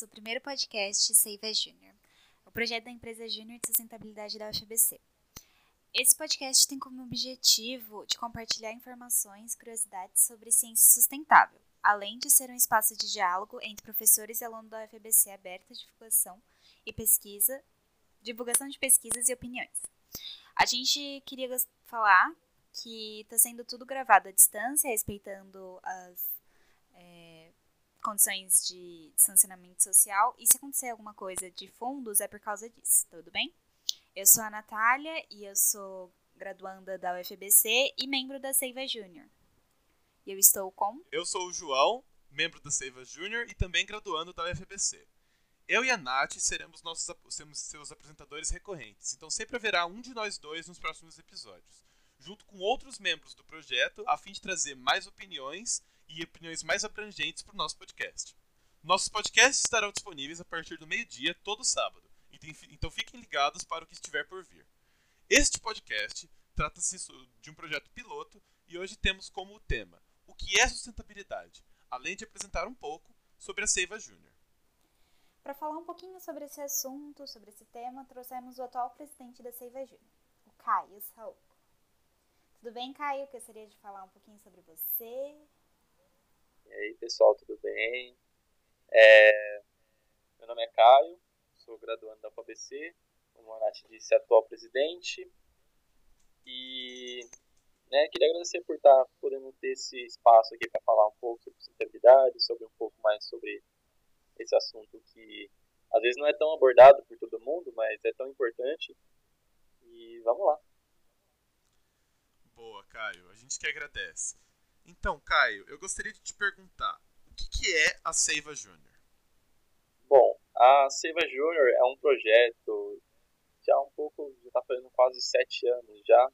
nosso primeiro podcast Save a Junior, o projeto da empresa Júnior de Sustentabilidade da UFBC. Esse podcast tem como objetivo de compartilhar informações e curiosidades sobre ciência sustentável, além de ser um espaço de diálogo entre professores e alunos da UFBC aberto à divulgação e pesquisa, divulgação de pesquisas e opiniões. A gente queria falar que está sendo tudo gravado à distância, respeitando as é, condições de distanciamento social. E se acontecer alguma coisa de fundos, é por causa disso, tudo bem? Eu sou a Natália e eu sou graduanda da UFBC e membro da Seiva Júnior. E eu estou com. Eu sou o João, membro da Seiva Júnior e também graduando da UFBC. Eu e a Nath seremos, nossos, seremos seus apresentadores recorrentes, então sempre haverá um de nós dois nos próximos episódios, junto com outros membros do projeto, a fim de trazer mais opiniões e opiniões mais abrangentes para o nosso podcast. Nossos podcasts estarão disponíveis a partir do meio-dia todo sábado, então fiquem ligados para o que estiver por vir. Este podcast trata-se de um projeto piloto e hoje temos como tema o que é sustentabilidade, além de apresentar um pouco sobre a Seiva Júnior. Para falar um pouquinho sobre esse assunto, sobre esse tema, trouxemos o atual presidente da Seiva Júnior, o Caio Saúl. Tudo bem, Caio? Gostaria de falar um pouquinho sobre você, e aí, pessoal, tudo bem? É, meu nome é Caio, sou graduando da FABC, como a Nath disse, atual presidente. E né, queria agradecer por estar podendo ter esse espaço aqui para falar um pouco sobre sustentabilidade, sobre um pouco mais sobre esse assunto que às vezes não é tão abordado por todo mundo, mas é tão importante. E vamos lá. Boa, Caio. A gente que agradece. Então, Caio, eu gostaria de te perguntar, o que, que é a Seiva Júnior? Bom, a Seiva Júnior é um projeto já um pouco, já está fazendo quase sete anos já,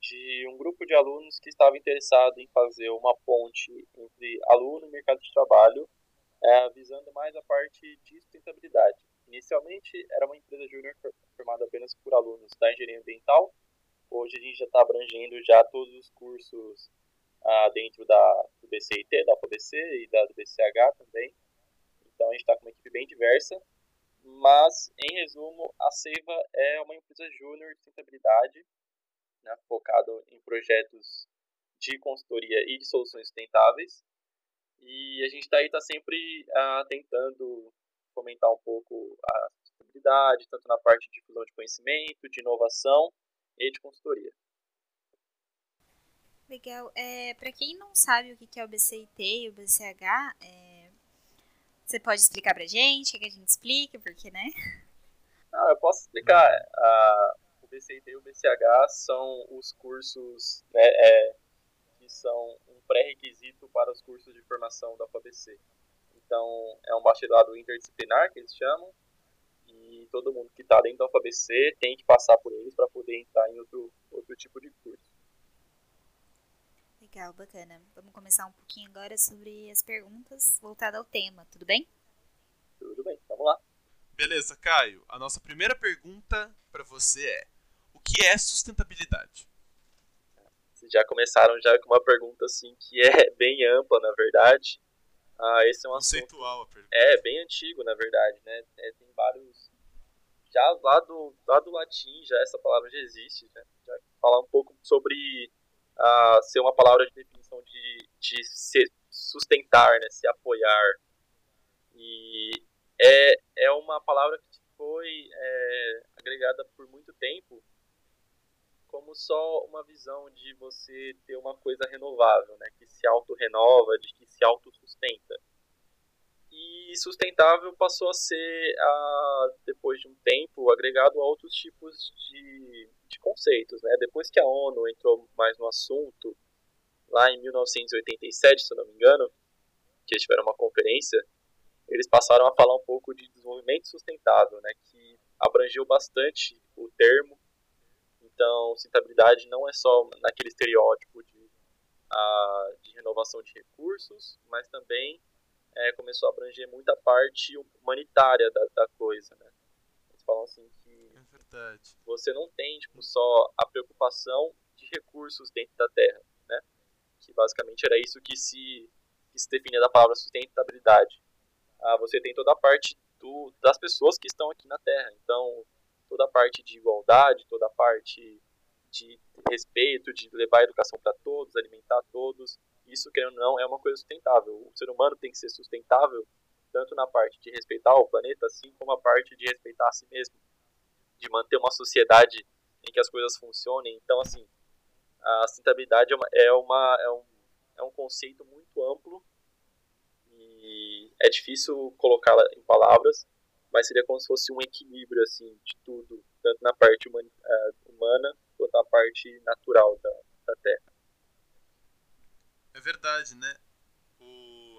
de um grupo de alunos que estava interessado em fazer uma ponte entre aluno e mercado de trabalho, é, visando mais a parte de sustentabilidade. Inicialmente era uma empresa júnior formada apenas por alunos da engenharia ambiental. Hoje a gente já está abrangendo já todos os cursos ah, dentro da, do BCIT, da UFABC e da do BCH também. Então a gente está com uma equipe bem diversa. Mas, em resumo, a Seiva é uma empresa júnior de sustentabilidade, né, focado em projetos de consultoria e de soluções sustentáveis. E a gente está aí tá sempre ah, tentando fomentar um pouco a sustentabilidade, tanto na parte de difusão de conhecimento, de inovação e de consultoria. Legal. É, para quem não sabe o que é o BCIT e o BCH, é, você pode explicar pra gente? Que a gente explique? Porque, né? Não, eu posso explicar. A, o BCIT e o BCH são os cursos né, é, que são um pré-requisito para os cursos de formação da FABC. Então, é um bacharelado interdisciplinar, que eles chamam, e todo mundo que está dentro da FABC tem que passar por eles para poder entrar em outro, outro tipo de curso. Legal, bacana. Vamos começar um pouquinho agora sobre as perguntas voltadas ao tema, tudo bem? Tudo bem, vamos lá. Beleza, Caio. A nossa primeira pergunta para você é: o que é sustentabilidade? Vocês já começaram já com uma pergunta assim que é bem ampla, na verdade. Ah, esse é um conceitual assunto, a pergunta. É bem antigo, na verdade, né? É, tem vários já lá do, lá do latim já essa palavra já existe, né? Já falar um pouco sobre uh, ser uma palavra de definição de, de se sustentar, né, se apoiar. E é, é uma palavra que foi é, agregada por muito tempo como só uma visão de você ter uma coisa renovável, né, que se auto-renova, de que se auto-sustenta. E sustentável passou a ser, depois de um tempo, agregado a outros tipos de, de conceitos. Né? Depois que a ONU entrou mais no assunto, lá em 1987, se eu não me engano, que eles tiveram uma conferência, eles passaram a falar um pouco de desenvolvimento sustentável, né, que abrangeu bastante o termo. Então, sustentabilidade não é só naquele estereótipo de, uh, de renovação de recursos, mas também é, começou a abranger muita parte humanitária da, da coisa, né? Falam assim que é você não tem tipo, só a preocupação de recursos dentro da Terra, né? Que basicamente era isso que se, que se definia da palavra sustentabilidade. ah, você tem toda a parte do, das pessoas que estão aqui na Terra. Então, toda a parte de igualdade, toda a parte de respeito, de levar a educação para todos, alimentar todos, isso, querendo ou não, é uma coisa sustentável. O ser humano tem que ser sustentável tanto na parte de respeitar o planeta, assim como a parte de respeitar a si mesmo, de manter uma sociedade em que as coisas funcionem. Então, assim, a sustentabilidade é, uma, é, uma, é, um, é um conceito muito amplo e é difícil colocá-la em palavras, mas seria como se fosse um equilíbrio assim de tudo, tanto na parte humana, uh, humana quanto na parte natural da, da Terra. É verdade, né?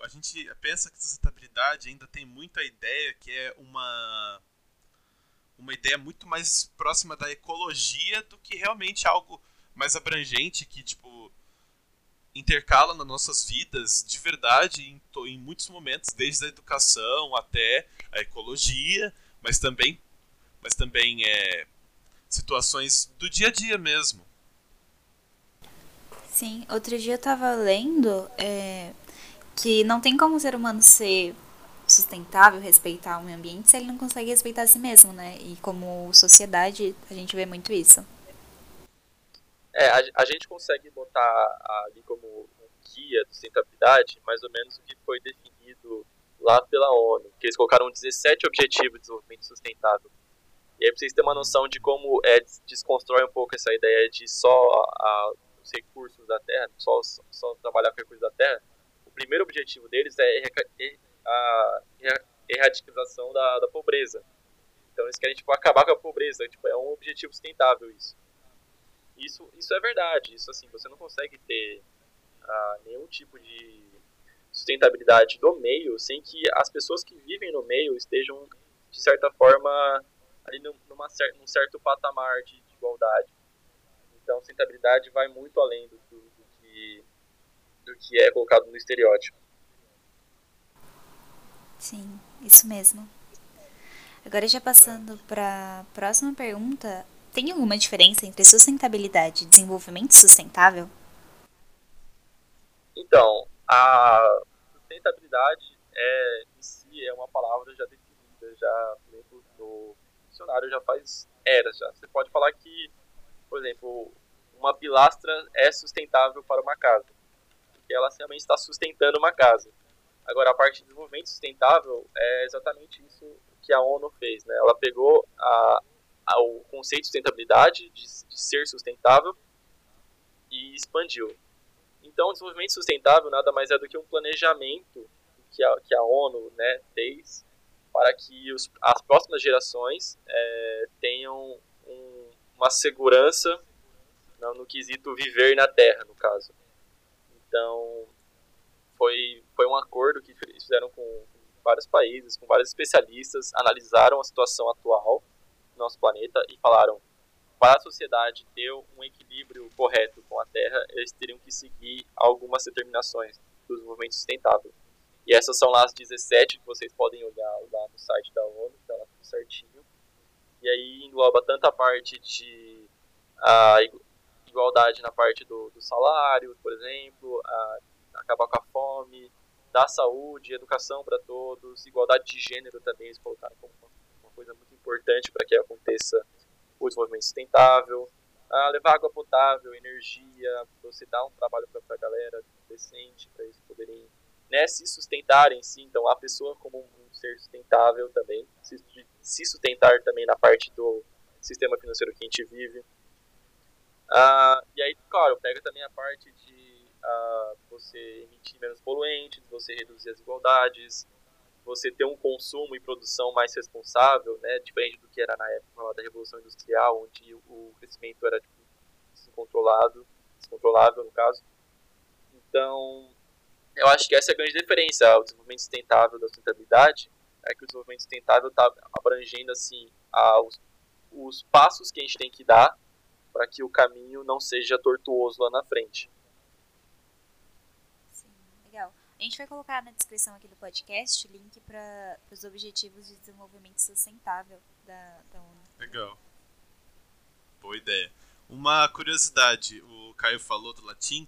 A gente pensa que sustentabilidade ainda tem muita ideia que é uma uma ideia muito mais próxima da ecologia do que realmente algo mais abrangente que tipo intercala nas nossas vidas de verdade em, em muitos momentos, desde a educação até a ecologia, mas também, mas também é, situações do dia a dia mesmo. Sim, outro dia eu tava lendo é, que não tem como o ser humano ser sustentável, respeitar o meio ambiente, se ele não consegue respeitar a si mesmo, né? E como sociedade, a gente vê muito isso. É, a, a gente consegue botar ali como um guia de sustentabilidade mais ou menos o que foi definido lá pela ONU, que eles colocaram 17 objetivos de desenvolvimento sustentável. E aí pra vocês terem uma noção de como é, desconstrói um pouco essa ideia de só a, os recursos da Terra, só, só trabalhar com recursos da Terra, primeiro objetivo deles é a erradicação da, da pobreza. Então eles querem tipo, acabar com a pobreza, tipo, é um objetivo sustentável isso. Isso, isso é verdade, isso assim, você não consegue ter ah, nenhum tipo de sustentabilidade do meio sem que as pessoas que vivem no meio estejam, de certa forma, ali numa, num certo patamar de, de igualdade. Então, sustentabilidade vai muito além do, do, do, que, do que é colocado no estereótipo. Sim, isso mesmo. Agora, já passando para a próxima pergunta, tem alguma diferença entre sustentabilidade e desenvolvimento sustentável? Então, a sustentabilidade é, em si é uma palavra já definida, já exemplo, no dicionário já faz eras já. Você pode falar que, por exemplo, uma pilastra é sustentável para uma casa, porque ela realmente está sustentando uma casa. Agora, a parte de desenvolvimento sustentável é exatamente isso que a ONU fez, né? Ela pegou a, a, o conceito de sustentabilidade, de, de ser sustentável, e expandiu. Então, o desenvolvimento sustentável nada mais é do que um planejamento que a, que a ONU né, fez para que os, as próximas gerações é, tenham um, uma segurança no, no, quesito viver na Terra, no caso. Então, foi, foi um acordo que eles fizeram com vários países, com vários especialistas, analisaram a situação atual do nosso planeta e falaram para a sociedade ter um equilíbrio correto com a Terra, eles teriam que seguir algumas determinações do desenvolvimento sustentável. E essas são lá as 17 que vocês podem olhar lá no site da ONU, está lá tudo certinho. E aí engloba tanto a parte de a igualdade na parte do, do salário, por exemplo, a, acabar com a fome, da saúde, educação para todos, igualdade de gênero também eles colocaram como uma, coisa muito importante para que aconteça o desenvolvimento sustentável, a levar água potável, energia, você dar um trabalho para a galera decente, para eles poderem né, se sustentarem, sim. Então, a pessoa como um ser sustentável também, se, se sustentar também na parte do sistema financeiro que a gente vive. Ah, e aí, claro, pega também a parte de ah, você emitir menos poluentes, você reduzir as desigualdades, você ter um consumo e produção mais responsável, né, diferente do que era na época da Revolução Industrial, onde o crescimento era tipo, descontrolado, descontrolável no caso. Então, eu acho que essa é a grande diferença. O desenvolvimento sustentável da sustentabilidade é que o desenvolvimento sustentável está abrangendo assim os, os passos que a gente tem que dar para que o caminho não seja tortuoso lá na frente. A gente vai colocar na descrição aqui do podcast o link para os Objetivos de Desenvolvimento Sustentável da, da ONU. Legal. Boa ideia. Uma curiosidade, o Caio falou do latim,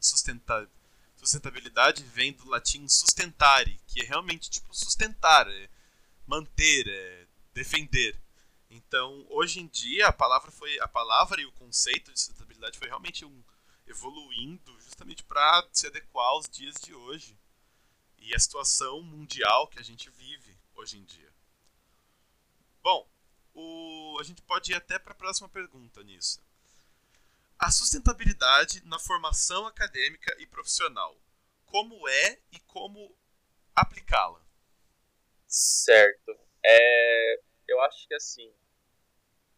Sustentabilidade vem do latim sustentare, que é realmente tipo sustentar, é manter, é defender. Então, hoje em dia, a palavra foi a palavra e o conceito de sustentabilidade foi realmente um evoluindo justamente para se adequar aos dias de hoje e a situação mundial que a gente vive hoje em dia. Bom, o, a gente pode ir até para a próxima pergunta nisso. A sustentabilidade na formação acadêmica e profissional. Como é e como aplicá-la? Certo. É, eu acho que assim,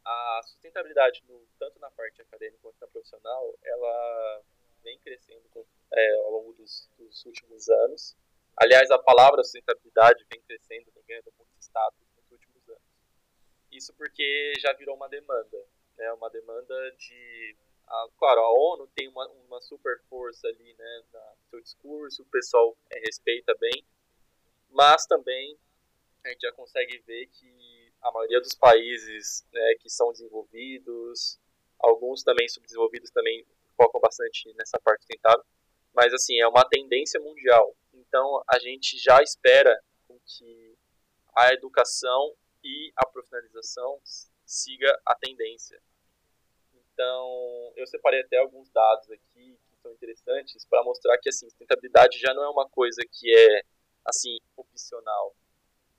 a sustentabilidade, no, tanto na parte acadêmica quanto na profissional, ela vem crescendo é, ao longo dos, dos, últimos anos. Aliás, a palavra sustentabilidade vem crescendo, vem ganhando muito status nos últimos anos. Isso porque já virou uma demanda, né? Uma demanda de a, claro, a ONU tem uma, uma super força ali, né, no seu discurso, o pessoal é, respeita bem, mas também a gente já consegue ver que a maioria dos países né, que são desenvolvidos, alguns também subdesenvolvidos também focam bastante nessa parte sustentável, mas assim, é uma tendência mundial. Então a gente já espera que a educação e a profissionalização siga a tendência. Então, eu separei até alguns dados aqui que são interessantes para mostrar que assim, sustentabilidade já não é uma coisa que é assim opcional,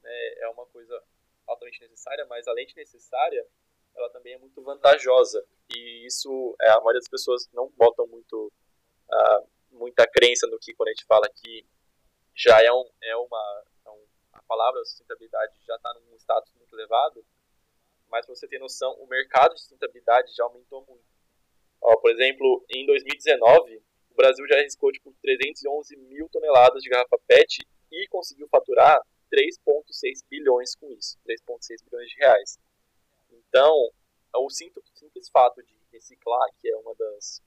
né? É uma coisa altamente necessária, mas além de necessária, ela também é muito vantajosa. E isso é, a maioria das pessoas não botam muito uh, muita crença no que quando a gente fala que já é, um, é uma é um, a palavra sustentabilidade já está num status muito elevado mas para você ter noção, o mercado de sustentabilidade já aumentou muito. Ó, por exemplo, em 2019, o Brasil já arriscou tipo, 311 mil toneladas de garrafa PET e conseguiu faturar 3,6 bilhões com isso, 3,6 bilhões de reais. Então, o simples fato de reciclar, que é uma das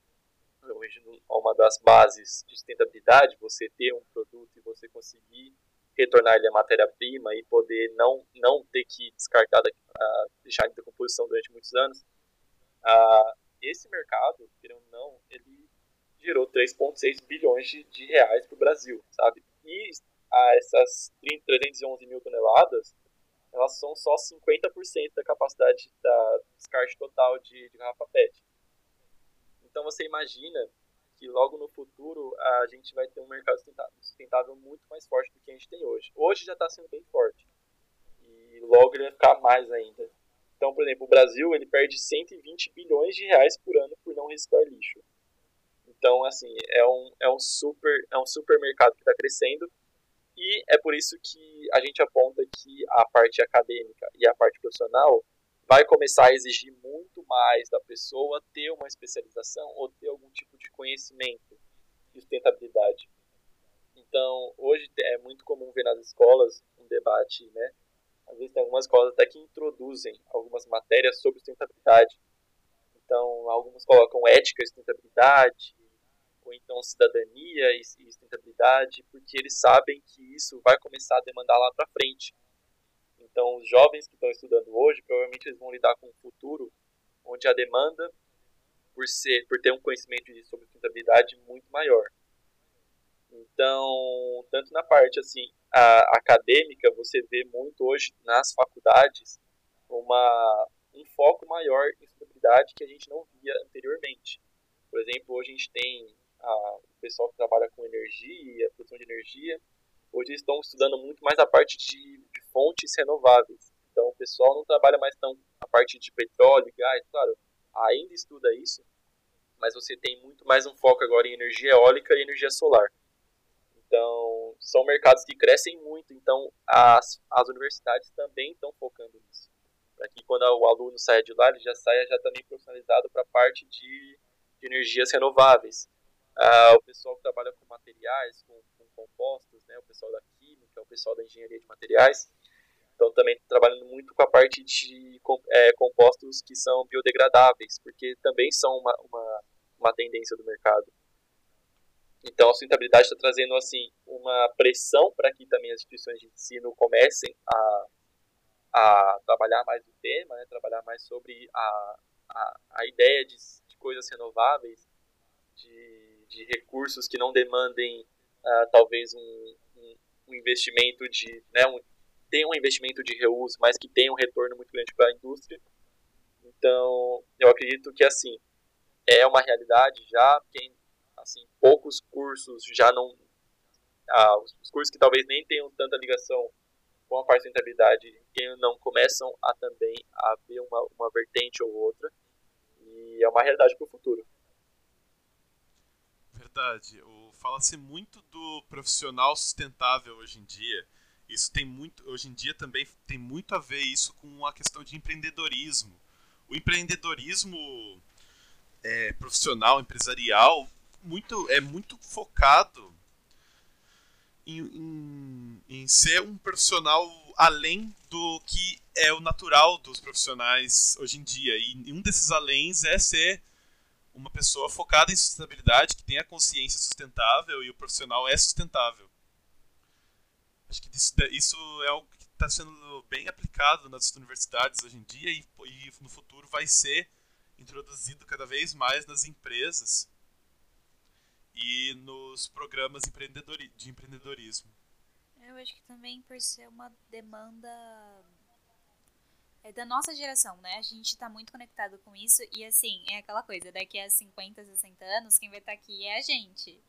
uma das bases de sustentabilidade, você ter um produto e você conseguir retornar ele a matéria-prima e poder não, não ter que descartar, deixar em decomposição durante muitos anos, esse mercado, querendo ou não, ele gerou 3,6 bilhões de, de reais para o Brasil, sabe? E uh, essas 30, 311 mil toneladas, elas são só 50% da capacidade da descarte total de, de garrafa PET. Então você imagina que logo no futuro a gente vai ter um mercado sustentável muito mais forte do que a gente tem hoje. Hoje já está sendo bem forte e logo ele vai ficar mais ainda. Então, por exemplo, o Brasil ele perde 120 bilhões de reais por ano por não reciclar lixo. Então, assim, é um, é um super é um supermercado que está crescendo e é por isso que a gente aponta que a parte acadêmica e a parte profissional vai começar a exigir muito mais da pessoa ter uma especialização ou ter algum tipo de conhecimento de sustentabilidade. Então, hoje é muito comum ver nas escolas um debate, né? Às vezes tem algumas escolas até que introduzem algumas matérias sobre sustentabilidade. Então, algumas colocam ética e sustentabilidade, então cidadania e sustentabilidade, porque eles sabem que isso vai começar a demandar lá para frente. Então, os jovens que estão estudando hoje, provavelmente eles vão lidar com um futuro onde a demanda por ser, por ter um conhecimento sobre sustentabilidade muito maior. Então, tanto na parte assim a, acadêmica, você vê muito hoje nas faculdades uma um foco maior em sustentabilidade que a gente não via anteriormente. Por exemplo, hoje a gente tem a, o pessoal que trabalha com energia, produção de energia, hoje estão estudando muito mais a parte de, de fontes renováveis. Então, o pessoal não trabalha mais tão a parte de petróleo, gás, claro, ainda estuda isso, mas você tem muito mais um foco agora em energia eólica e energia solar. Então, são mercados que crescem muito, então as, as universidades também estão focando nisso. Para que quando o aluno saia de lá, ele já saia já também profissionalizado para a parte de, de energias renováveis. Ah, o pessoal que trabalha com materiais, com, com, compostos, né, o pessoal da química, o pessoal da engenharia de materiais, estão também trabalhando muito com a parte de é, compostos que são biodegradáveis, porque também são uma, uma, uma tendência do mercado. Então a sustentabilidade está trazendo assim uma pressão para que também as instituições de ensino comecem a, a trabalhar mais o tema, né, trabalhar mais sobre a, a, a ideia de, de coisas renováveis, de de recursos que não demandem uh, talvez um, um, um, investimento de, né, um, tem um investimento de reuso, mas que tem um retorno muito grande para a indústria. Então, eu acredito que assim é uma realidade já, quem assim poucos cursos já não ah, os cursos que talvez nem tenham tanta ligação com a parte de sustentabilidade não começam a também a ver uma, uma vertente ou outra e é uma realidade para o futuro. Verdade. Fala-se muito do profissional sustentável hoje em dia. Isso tem muito, hoje em dia também tem muito a ver isso com a questão de empreendedorismo. O empreendedorismo é, profissional, empresarial, muito, é muito focado em, em, em ser um profissional além do que é o natural dos profissionais hoje em dia. E um desses aléns é ser uma pessoa focada em sustentabilidade, que tem a consciência sustentável e o profissional é sustentável. Acho que isso, isso é algo que está sendo bem aplicado nas universidades hoje em dia e, e no futuro vai ser introduzido cada vez mais nas empresas e nos programas de empreendedorismo. Eu acho que também por ser uma demanda é da nossa geração, né? A gente tá muito conectado com isso e assim, é aquela coisa, daqui a 50, 60 anos, quem vai estar tá aqui é a gente.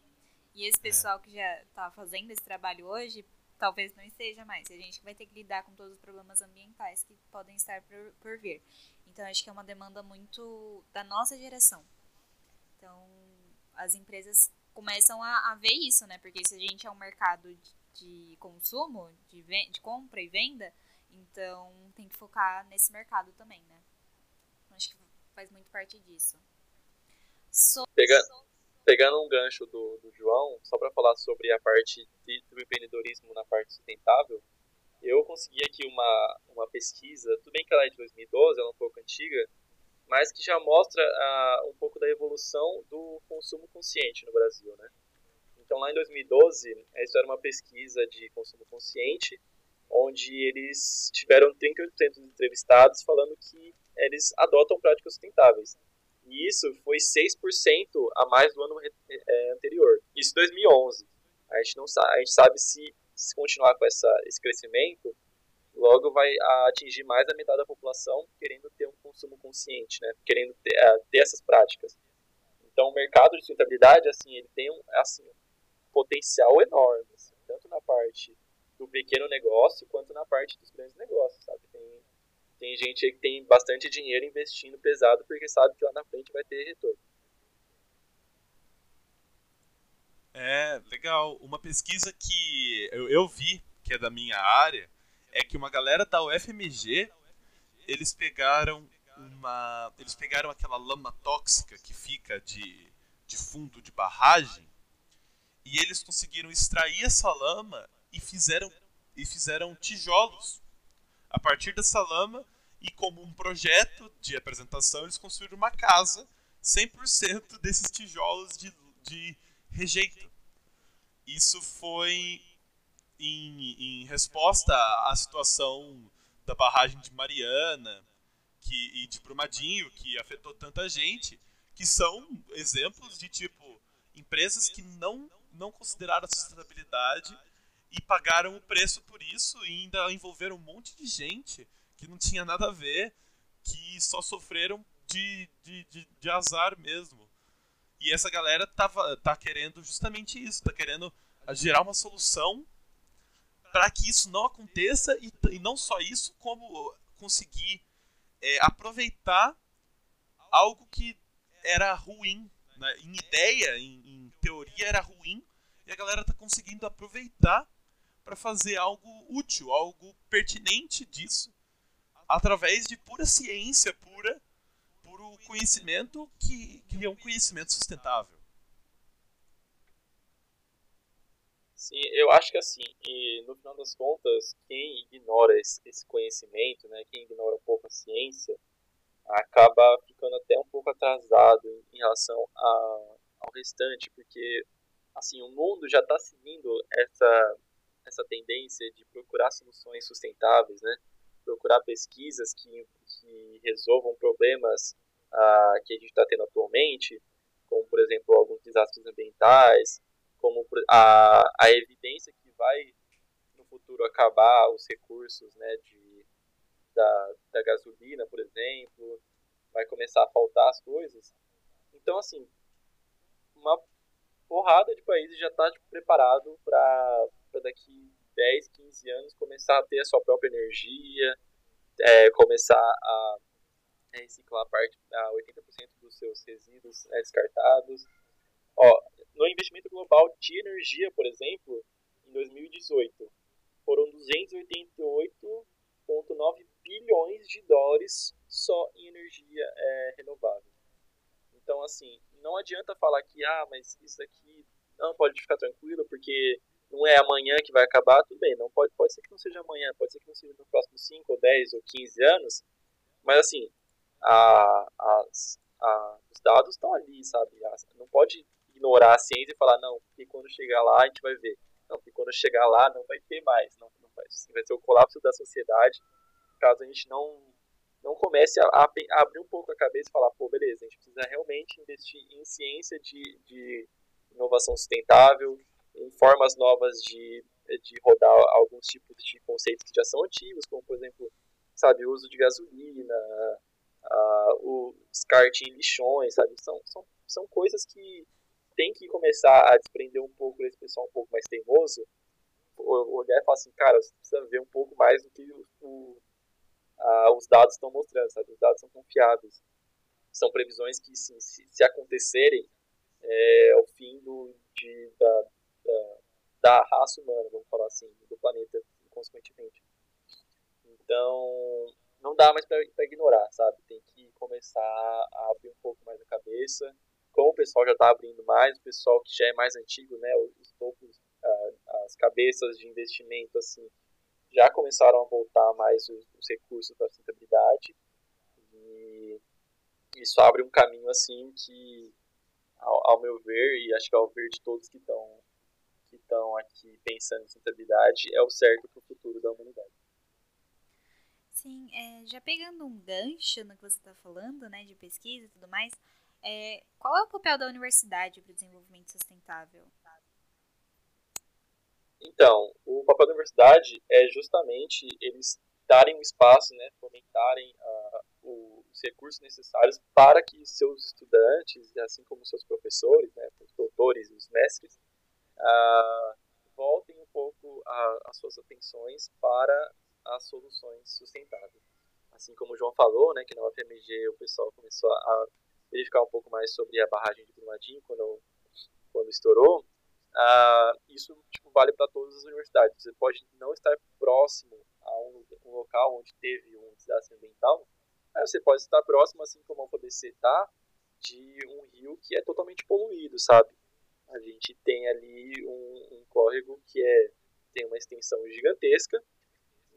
E esse é. pessoal que já tá fazendo esse trabalho hoje, talvez não esteja mais. A gente vai ter que lidar com todos os problemas ambientais que podem estar por, por vir. Então, acho que é uma demanda muito da nossa geração. Então, as empresas começam a, a ver isso, né? Porque se a gente é um mercado de, de consumo, de, de compra e venda, então tem que focar nesse mercado também, né? Acho que faz muito parte disso. So... Pegando, pegando um gancho do, do João, só para falar sobre a parte de, do empreendedorismo na parte sustentável, eu consegui aqui uma, uma pesquisa, tudo bem que ela é de 2012, ela é um pouco antiga, mas que já mostra uh, um pouco da evolução do consumo consciente no Brasil, né? Então, lá em 2012, essa era uma pesquisa de consumo consciente, onde eles tiveram 38% dos entrevistados falando que eles adotam práticas sustentáveis. E isso foi 6% a mais do ano é, anterior. Isso em 2011. A gente não sabe, a gente sabe se, se continuar com essa, esse crescimento, logo vai atingir mais da metade da população querendo ter um consumo consciente, né? querendo ter, uh, ter essas práticas. Então, o mercado de sustentabilidade, assim, ele tem um, assim, potencial enorme, assim, tanto na parte do pequeno negócio quanto na parte dos grandes negócios, sabe? Tem, tem gente aí que tem bastante dinheiro investindo pesado porque sabe que lá na frente vai ter retorno. É, legal. Uma pesquisa que eu, eu vi, que é da minha área, é que uma galera da UFMG, eles pegaram uma. Eles pegaram aquela lama tóxica que fica de, de fundo de barragem e eles conseguiram extrair essa lama e fizeram, e fizeram tijolos a partir dessa lama e como um projeto de apresentação eles construíram uma casa 100% desses tijolos de, de rejeito. Isso foi em, em, resposta à situação da barragem de Mariana que, e de Brumadinho, que afetou tanta gente, que são exemplos de tipo empresas que não, não consideraram a sustentabilidade e pagaram o preço por isso e ainda envolveram um monte de gente que não tinha nada a ver, que só sofreram de, de, de, de azar mesmo. E essa galera tava, tá querendo justamente isso, tá querendo gerar uma solução para que isso não aconteça e, e, não só isso, como conseguir é, aproveitar algo que era ruim. Né? Em ideia, em, em teoria, era ruim, e a galera tá conseguindo aproveitar para fazer algo útil, algo pertinente disso, através de pura ciência, pura, puro conhecimento que, que é um conhecimento sustentável. Sim, eu acho que assim, e no final das contas, quem ignora esse, conhecimento, né, quem ignora um pouco a ciência, acaba ficando até um pouco atrasado em, em relação a, ao restante, porque assim o mundo já está seguindo essa essa tendência de procurar soluções sustentáveis, né? procurar pesquisas que, que resolvam problemas ah, que a gente está tendo atualmente, como, por exemplo, alguns desastres ambientais, como a, a evidência que vai no futuro acabar os recursos né, de, da, da gasolina, por exemplo, vai começar a faltar as coisas. Então, assim, uma porrada de países já está tipo, preparado para daqui 10, 15 anos começar a ter a sua própria energia, é, começar a reciclar parte, a 80% dos seus resíduos né, descartados. Ó, no investimento global de energia, por exemplo, em 2018, foram 288,9 bilhões de dólares só em energia é, renovável. Então, assim, não adianta falar que, ah, mas isso aqui não pode ficar tranquilo porque não é amanhã que vai acabar, tudo bem, não pode, pode ser que não seja amanhã, pode ser que não seja nos próximos 5 ou 10 ou 15 anos, mas assim, a, as, a, os dados estão ali, sabe? Não pode ignorar a ciência e falar, não, porque quando chegar lá a gente vai ver. Não, porque quando chegar lá não vai ter mais, não, não vai, assim, vai ser o colapso da sociedade, caso a gente não não comece a, a, a, abrir um pouco a cabeça e falar, pô, beleza, a gente precisa realmente investir em ciência de, de inovação sustentável, em formas novas de, de rodar alguns tipos de conceitos que já são antigos, como, por exemplo, sabe, o uso de gasolina, uh, o descarte em lixões, sabe? São, são, são coisas que tem que começar a desprender um pouco desse pessoal um pouco mais teimoso, olhar e falar assim, cara, você precisa ver um pouco mais do que o, o uh, os dados estão mostrando, sabe? Os dados são confiáveis. São previsões que, sim, se, se acontecerem, é o fim do, de, da, raça humana, vamos falar assim, do planeta, consequentemente. Então, não dá mais para ignorar, sabe? Tem que começar a abrir um pouco mais a cabeça. Como o pessoal já está abrindo mais, o pessoal que já é mais antigo, né? Os topos, as cabeças de investimento, assim, já começaram a voltar mais os, os recursos da sustentabilidade. E isso abre um caminho, assim, que, ao, ao meu ver, e acho que ao ver de todos que estão estão aqui pensando em sustentabilidade, é o certo para o futuro da humanidade. Sim, é, já pegando um gancho no que você está falando, né, de pesquisa e tudo mais, é, qual é o papel da universidade para o desenvolvimento sustentável? Então, o papel da universidade é justamente eles darem um espaço, né, fomentarem uh, os recursos necessários para que seus estudantes, assim como seus professores, né, os doutores e os mestres, uh, voltem um pouco a, as suas atenções para as soluções sustentáveis. Assim como o João falou, né, que na UFMG o pessoal começou a verificar um pouco mais sobre a barragem de Brumadinho quando, quando estourou, uh, isso tipo, vale para todas as universidades. Você pode não estar próximo a um, um, local onde teve um desastre ambiental, mas você pode estar próximo, assim como a UFABC está, de um rio que é totalmente poluído, sabe? A gente tem ali um, um córrego que é, tem uma extensão gigantesca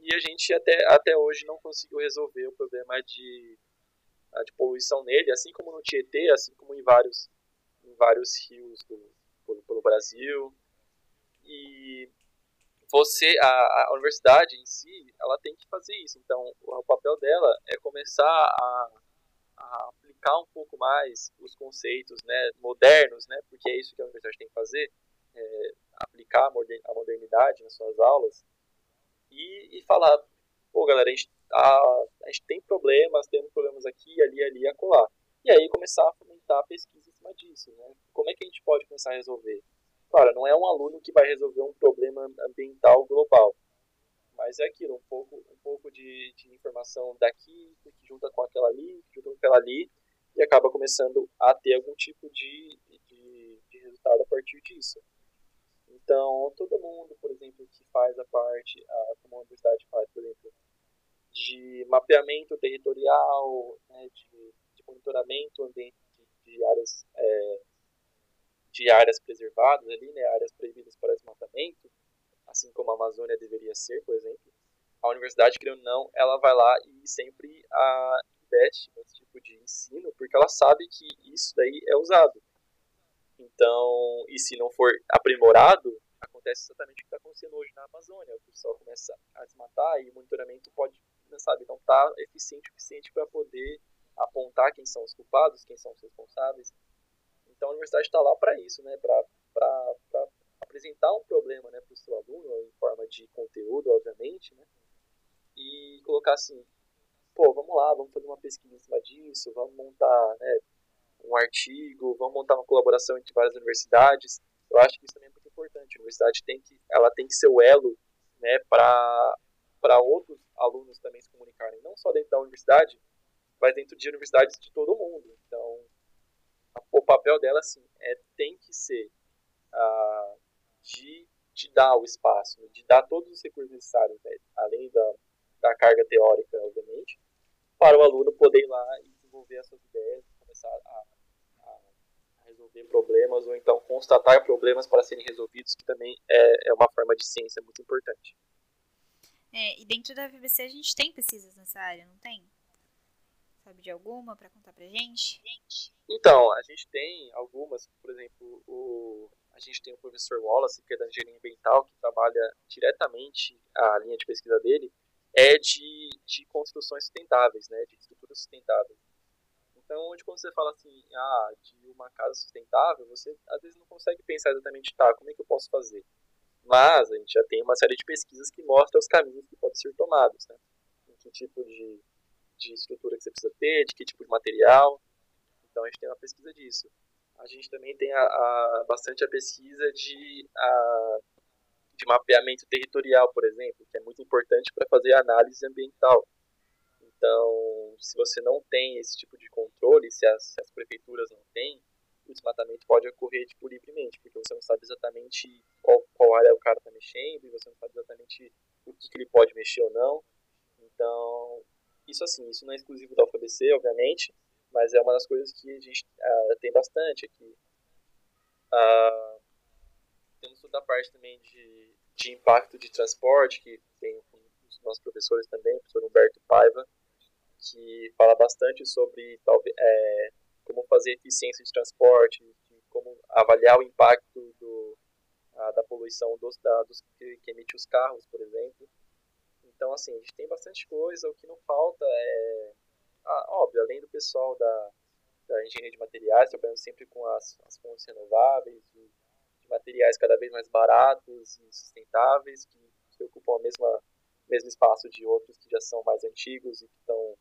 e a gente até, até hoje não conseguiu resolver o problema de, de poluição nele, assim como no Tietê, assim como em vários, em vários rios do, pelo, pelo Brasil. E você, a, a, universidade em si, ela tem que fazer isso. Então, o, o papel dela é começar a, a, aplicar um pouco mais os conceitos né, modernos, né, porque é isso que a universidade tem que fazer, é, aplicar a modernidade nas suas aulas e, e falar, pô, galera, a gente, a, a gente tem problemas, temos problemas aqui, ali, ali acolá. E aí começar a fomentar a pesquisa em cima disso, né? Como é que a gente pode começar a resolver? Claro, não é um aluno que vai resolver um problema ambiental global, mas é aquilo, um pouco, um pouco de, de informação daqui, que junta com aquela ali, que junta com aquela ali, e acaba começando a ter algum tipo de, de, de resultado a partir disso. Então, todo mundo, por exemplo, que faz a parte, a, como a universidade faz, por exemplo, de mapeamento territorial, né, de, de, monitoramento ambiente de, áreas é, de áreas preservadas ali, né, áreas proibidas para desmatamento, assim como a Amazônia deveria ser, por exemplo. A universidade, creio não, ela vai lá e sempre a, investe nesse tipo de ensino, porque ela sabe que isso daí é usado. Então, e se não for aprimorado, acontece exatamente o que está acontecendo hoje na Amazônia. O pessoal começa a desmatar e o monitoramento pode, sabe, não está eficiente o suficiente para poder apontar quem são os culpados, quem são os responsáveis. Então a universidade está lá para isso, né? Para apresentar um problema né, para o seu aluno, em forma de conteúdo, obviamente, né? E colocar assim, pô, vamos lá, vamos fazer uma pesquisa em cima disso, vamos montar né, um artigo, vamos montar uma colaboração entre várias universidades. Eu acho que isso também é muito importante. A universidade tem que, ela tem que ser o elo né, para outros alunos também se comunicarem, não só dentro da universidade, mas dentro de universidades de todo mundo. Então, o papel dela, assim, é, tem que ser uh, de, de dar o espaço, de dar todos os recursos necessários, né, além da, da carga teórica, obviamente, para o aluno poder ir lá e desenvolver as suas ideias, começar a, a, resolver problemas ou então constatar problemas para serem resolvidos, que também é, é uma forma de ciência muito importante. É, e dentro da FBC a gente tem pesquisas nessa área, não tem? Sabe de alguma para contar pra gente? Então, a gente tem algumas, por exemplo, o, a gente tem o professor Wallace, que é da engenharia ambiental, que trabalha diretamente a linha de pesquisa dele, é de, de construções sustentáveis, né, de estruturas sustentáveis. Então, onde quando você fala assim, ah, de uma casa sustentável, você às vezes não consegue pensar exatamente, tá, como é que eu posso fazer? Mas a gente já tem uma série de pesquisas que mostram os caminhos que podem ser tomados, né? Em que tipo de de estrutura que você precisa ter, de que tipo de material. Então a gente tem uma pesquisa disso. A gente também tem a, a bastante a pesquisa de, a, de mapeamento territorial, por exemplo, que é muito importante para fazer análise ambiental. Então, se você não tem esse tipo de controle, se as, se as prefeituras não têm, o desmatamento pode ocorrer tipo, livremente, porque você não sabe exatamente qual, qual área o cara está mexendo, e você não sabe exatamente o que, que ele pode mexer ou não. Então, isso assim, isso não é exclusivo da UFABC, obviamente, mas é uma das coisas que a gente uh, tem bastante aqui. Uh, temos toda a parte também de, de impacto de transporte, que tem dos nossos professores também, o professor Humberto Paiva, que fala bastante sobre talvez, é, como fazer eficiência de transporte, como avaliar o impacto do, uh, da poluição dos, da, dos que, que emite os carros, por exemplo. Então, assim, a gente tem bastante coisa. O que não falta é, ah, óbvio, além do pessoal da, da engenharia de materiais, trabalhando sempre com as, as fontes renováveis, de, de materiais cada vez mais baratos e sustentáveis, que, que ocupam mesma mesmo espaço de outros que já são mais antigos e que, tão,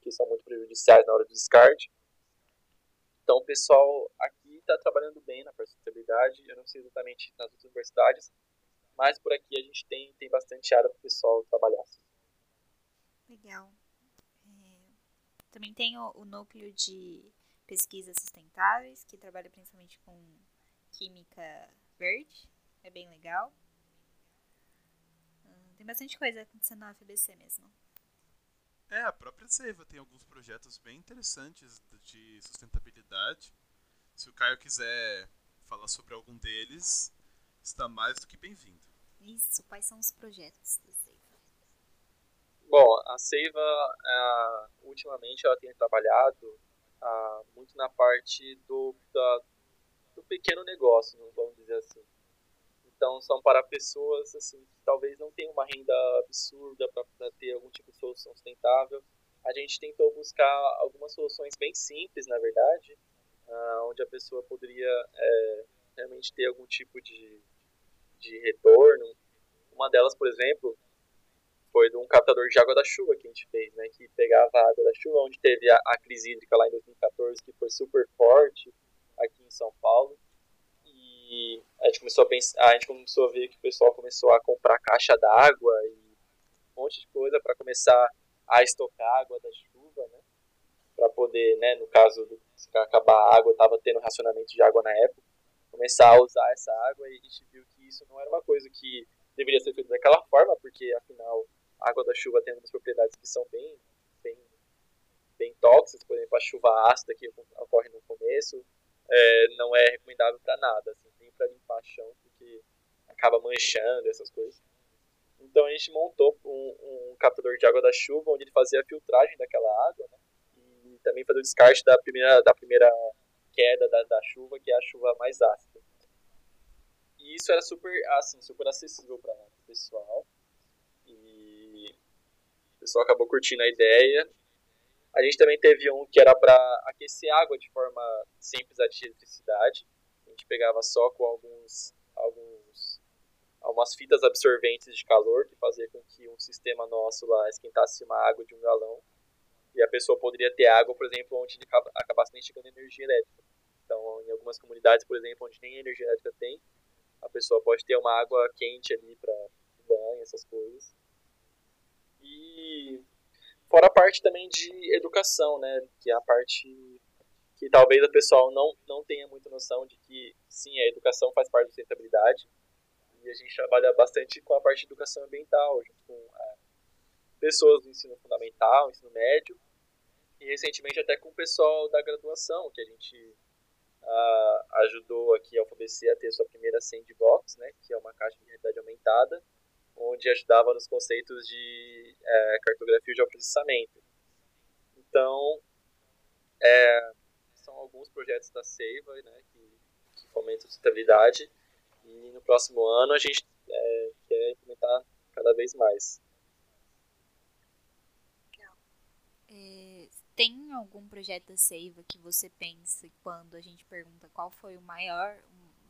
que são muito prejudiciais na hora do descarte. Então, o pessoal aqui está trabalhando bem na sustentabilidade. Eu não sei exatamente nas outras universidades, mas por aqui a gente tem, tem bastante área para o pessoal trabalhar. Legal. Também tem o, o, núcleo de pesquisas sustentáveis, que trabalha principalmente com química verde. É bem legal. Hum, tem bastante coisa acontecendo na FBC mesmo. É, a própria Seiva tem alguns projetos bem interessantes de sustentabilidade. Se o Caio quiser falar sobre algum deles, está mais do que bem-vindo. Isso, quais são os projetos? Bom, a Seiva, uh, ultimamente, ela tem trabalhado uh, muito na parte do, da, do pequeno negócio, vamos dizer assim. Então, são para pessoas assim, que talvez não tenham uma renda absurda para ter algum tipo de solução sustentável. A gente tentou buscar algumas soluções bem simples, na verdade, uh, onde a pessoa poderia é, realmente ter algum tipo de de retorno. Uma delas, por exemplo, foi de um captador de água da chuva que a gente fez, né? Que pegava a água da chuva, onde teve a, a crise hídrica lá em 2014, que foi super forte aqui em São Paulo. E a gente começou a pensar, a gente começou a ver que o pessoal começou a comprar caixa d'água e um monte de coisa para começar a estocar água da chuva, né? Para poder, né, no caso do se acabar a água, estava tendo racionamento de água na época, começar a usar essa água e a gente viu que isso não era uma coisa que deveria ser feita daquela forma, porque afinal água da chuva tem algumas propriedades que são bem, bem, bem tóxicas, por exemplo, a chuva ácida que ocorre no começo é, não é recomendável para nada, assim, nem para limpar chão, porque acaba manchando essas coisas. Então a gente montou um, um captador de água da chuva, onde ele fazia a filtragem daquela água, né? e também fazia o descarte da primeira, da primeira queda da, da chuva, que é a chuva mais ácida. E isso era super, assim, super acessível para o pessoal. Pessoal acabou curtindo a ideia. A gente também teve um que era para aquecer água de forma sem precisar de eletricidade. A gente pegava só com alguns, alguns algumas fitas absorventes de calor que fazia com que um sistema nosso lá esquentasse uma água de um galão e a pessoa poderia ter água, por exemplo, onde acabasse nem chegando energia elétrica. Então, em algumas comunidades, por exemplo, onde nem energia elétrica tem, a pessoa pode ter uma água quente ali para banho, essas coisas. E fora a parte também de educação, né, que é a parte que talvez o pessoal não, não tenha muita noção de que, sim, a educação faz parte da sustentabilidade, e a gente trabalha bastante com a parte de educação ambiental, junto com é, pessoas do ensino fundamental, ensino médio, e recentemente até com o pessoal da graduação, que a gente ajudou aqui a UFABC a ter sua primeira sandbox, né, que é uma caixa de realidade aumentada, onde ajudava nos conceitos de é, cartografia de processamento. Então, é, são alguns projetos da Seiva né, que, que fomentam sustentabilidade e no próximo ano a gente é, quer implementar cada vez mais. É, tem algum projeto da Seiva que você pensa quando a gente pergunta qual foi o maior,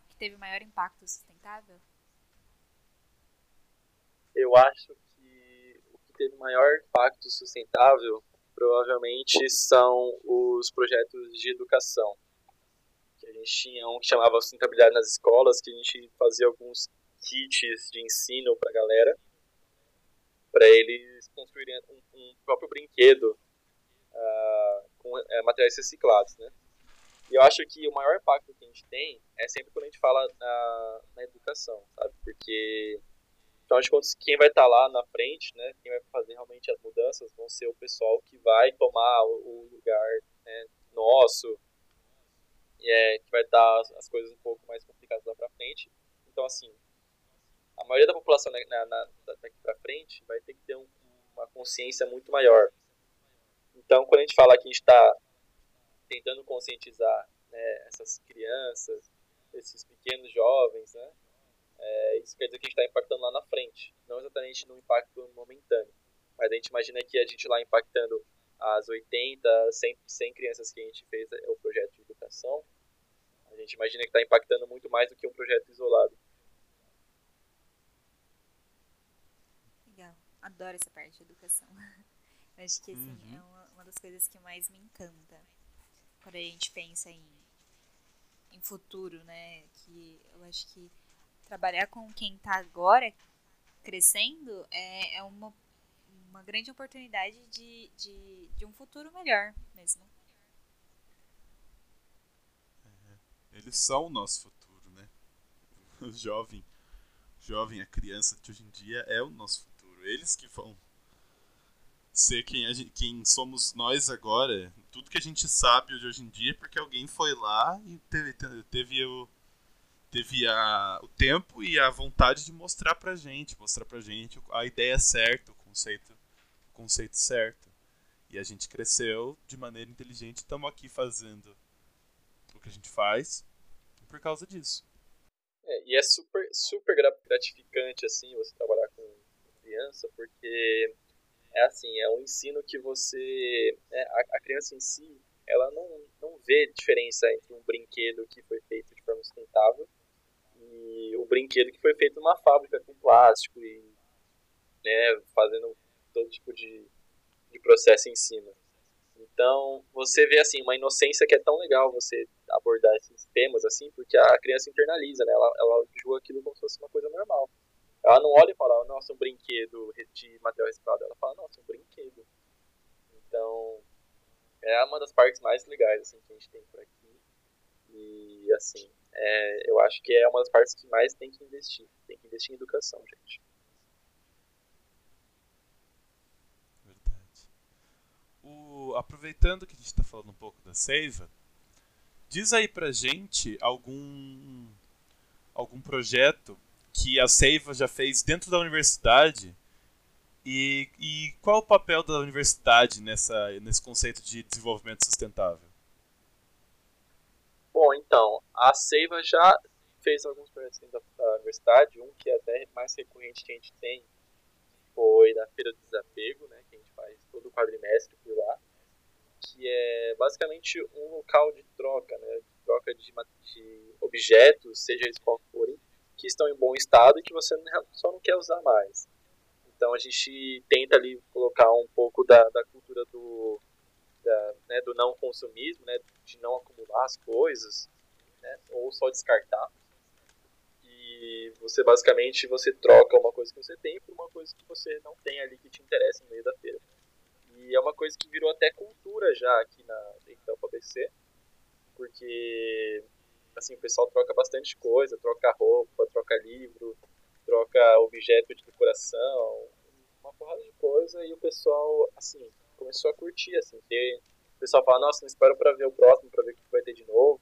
que teve o maior impacto sustentável? Eu acho que o que teve maior impacto sustentável provavelmente são os projetos de educação. Que a gente tinha um que chamava Sustentabilidade nas Escolas, que a gente fazia alguns kits de ensino para a galera, para eles construírem um, um próprio brinquedo uh, com uh, materiais reciclados, né? E eu acho que o maior impacto que a gente tem é sempre quando a gente fala na, na educação, sabe? Porque, afinal de contas, quem vai estar tá lá na frente, né? Quem vai fazer realmente as mudanças vão ser o pessoal que vai tomar o, lugar né, nosso, e é, que vai dar as coisas um pouco mais complicadas lá pra frente. Então, assim, a maioria da população na, na, daqui pra frente vai ter que ter um, uma consciência muito maior então, quando a gente fala que a gente está tentando conscientizar né, essas crianças, esses pequenos jovens, né, é, isso quer dizer que a gente está impactando lá na frente, não exatamente no impacto momentâneo. Mas a gente imagina que a gente lá impactando as 80, 100, 100 crianças que a gente fez é, o projeto de educação, a gente imagina que está impactando muito mais do que um projeto isolado. Legal, adoro essa parte de educação. Acho que assim, uhum. é uma, uma das coisas que mais me encanta quando a gente pensa em, em futuro, né? Que eu acho que trabalhar com quem está agora crescendo é, é uma, uma grande oportunidade de, de, de um futuro melhor mesmo. É, eles são o nosso futuro, né? O jovem, jovem, a criança de hoje em dia é o nosso futuro. Eles que vão ser quem, gente, quem somos nós agora, tudo que a gente sabe de hoje em dia, é porque alguém foi lá e teve, teve, o, teve a, o tempo e a vontade de mostrar pra gente, mostrar pra gente a ideia certa, o conceito, o conceito certo. E a gente cresceu de maneira inteligente, estamos aqui fazendo o que a gente faz por causa disso. É, e é super, super gratificante assim você trabalhar com criança, porque é assim, é um ensino que você, é, a, a, criança em si, ela não, não vê diferença entre um brinquedo que foi feito de forma sustentável e o brinquedo que foi feito numa fábrica com plástico e né, fazendo todo tipo de, de processo em cima. Então, você vê assim uma inocência que é tão legal você abordar esses temas assim, porque a criança internaliza, né? Ela, ela julga aquilo como se fosse uma coisa normal. Ela não olha e fala, nossa, um brinquedo de material reciclado. Ela fala, nossa, um brinquedo. Então, é uma das partes mais legais assim, que a gente tem por aqui. E, assim, é, eu acho que é uma das partes que mais tem que investir. Tem que investir em educação, gente. Verdade. O, aproveitando que a gente está falando um pouco da Seiva, diz aí pra gente algum algum projeto que a Seiva já fez dentro da universidade e, e qual o papel da universidade nessa, nesse conceito de desenvolvimento sustentável? Bom, então, a Seiva já fez alguns projetos dentro da, universidade, um que é até mais recorrente que a gente tem foi da Feira do Desapego, né, que a gente faz todo o quadrimestre por lá. que é basicamente um local de troca, né? troca de, de objetos, seja eles qual forem, que estão em bom estado e que você só não quer usar mais. Então a gente tenta ali colocar um pouco da, da cultura do, da, né, do não consumismo, né, de não acumular as coisas, né, ou só descartar. E você basicamente você troca uma coisa que você tem por uma coisa que você não tem ali que te interessa no meio da feira. E é uma coisa que virou até cultura já aqui na dentro da UFABC, porque assim, o pessoal troca bastante coisa, troca roupa, troca livro, troca objeto de decoração, uma porrada de coisa e o pessoal, assim, começou a curtir, assim, ter, o pessoal fala, nossa, não espero para ver o próximo, para ver o que vai ter de novo.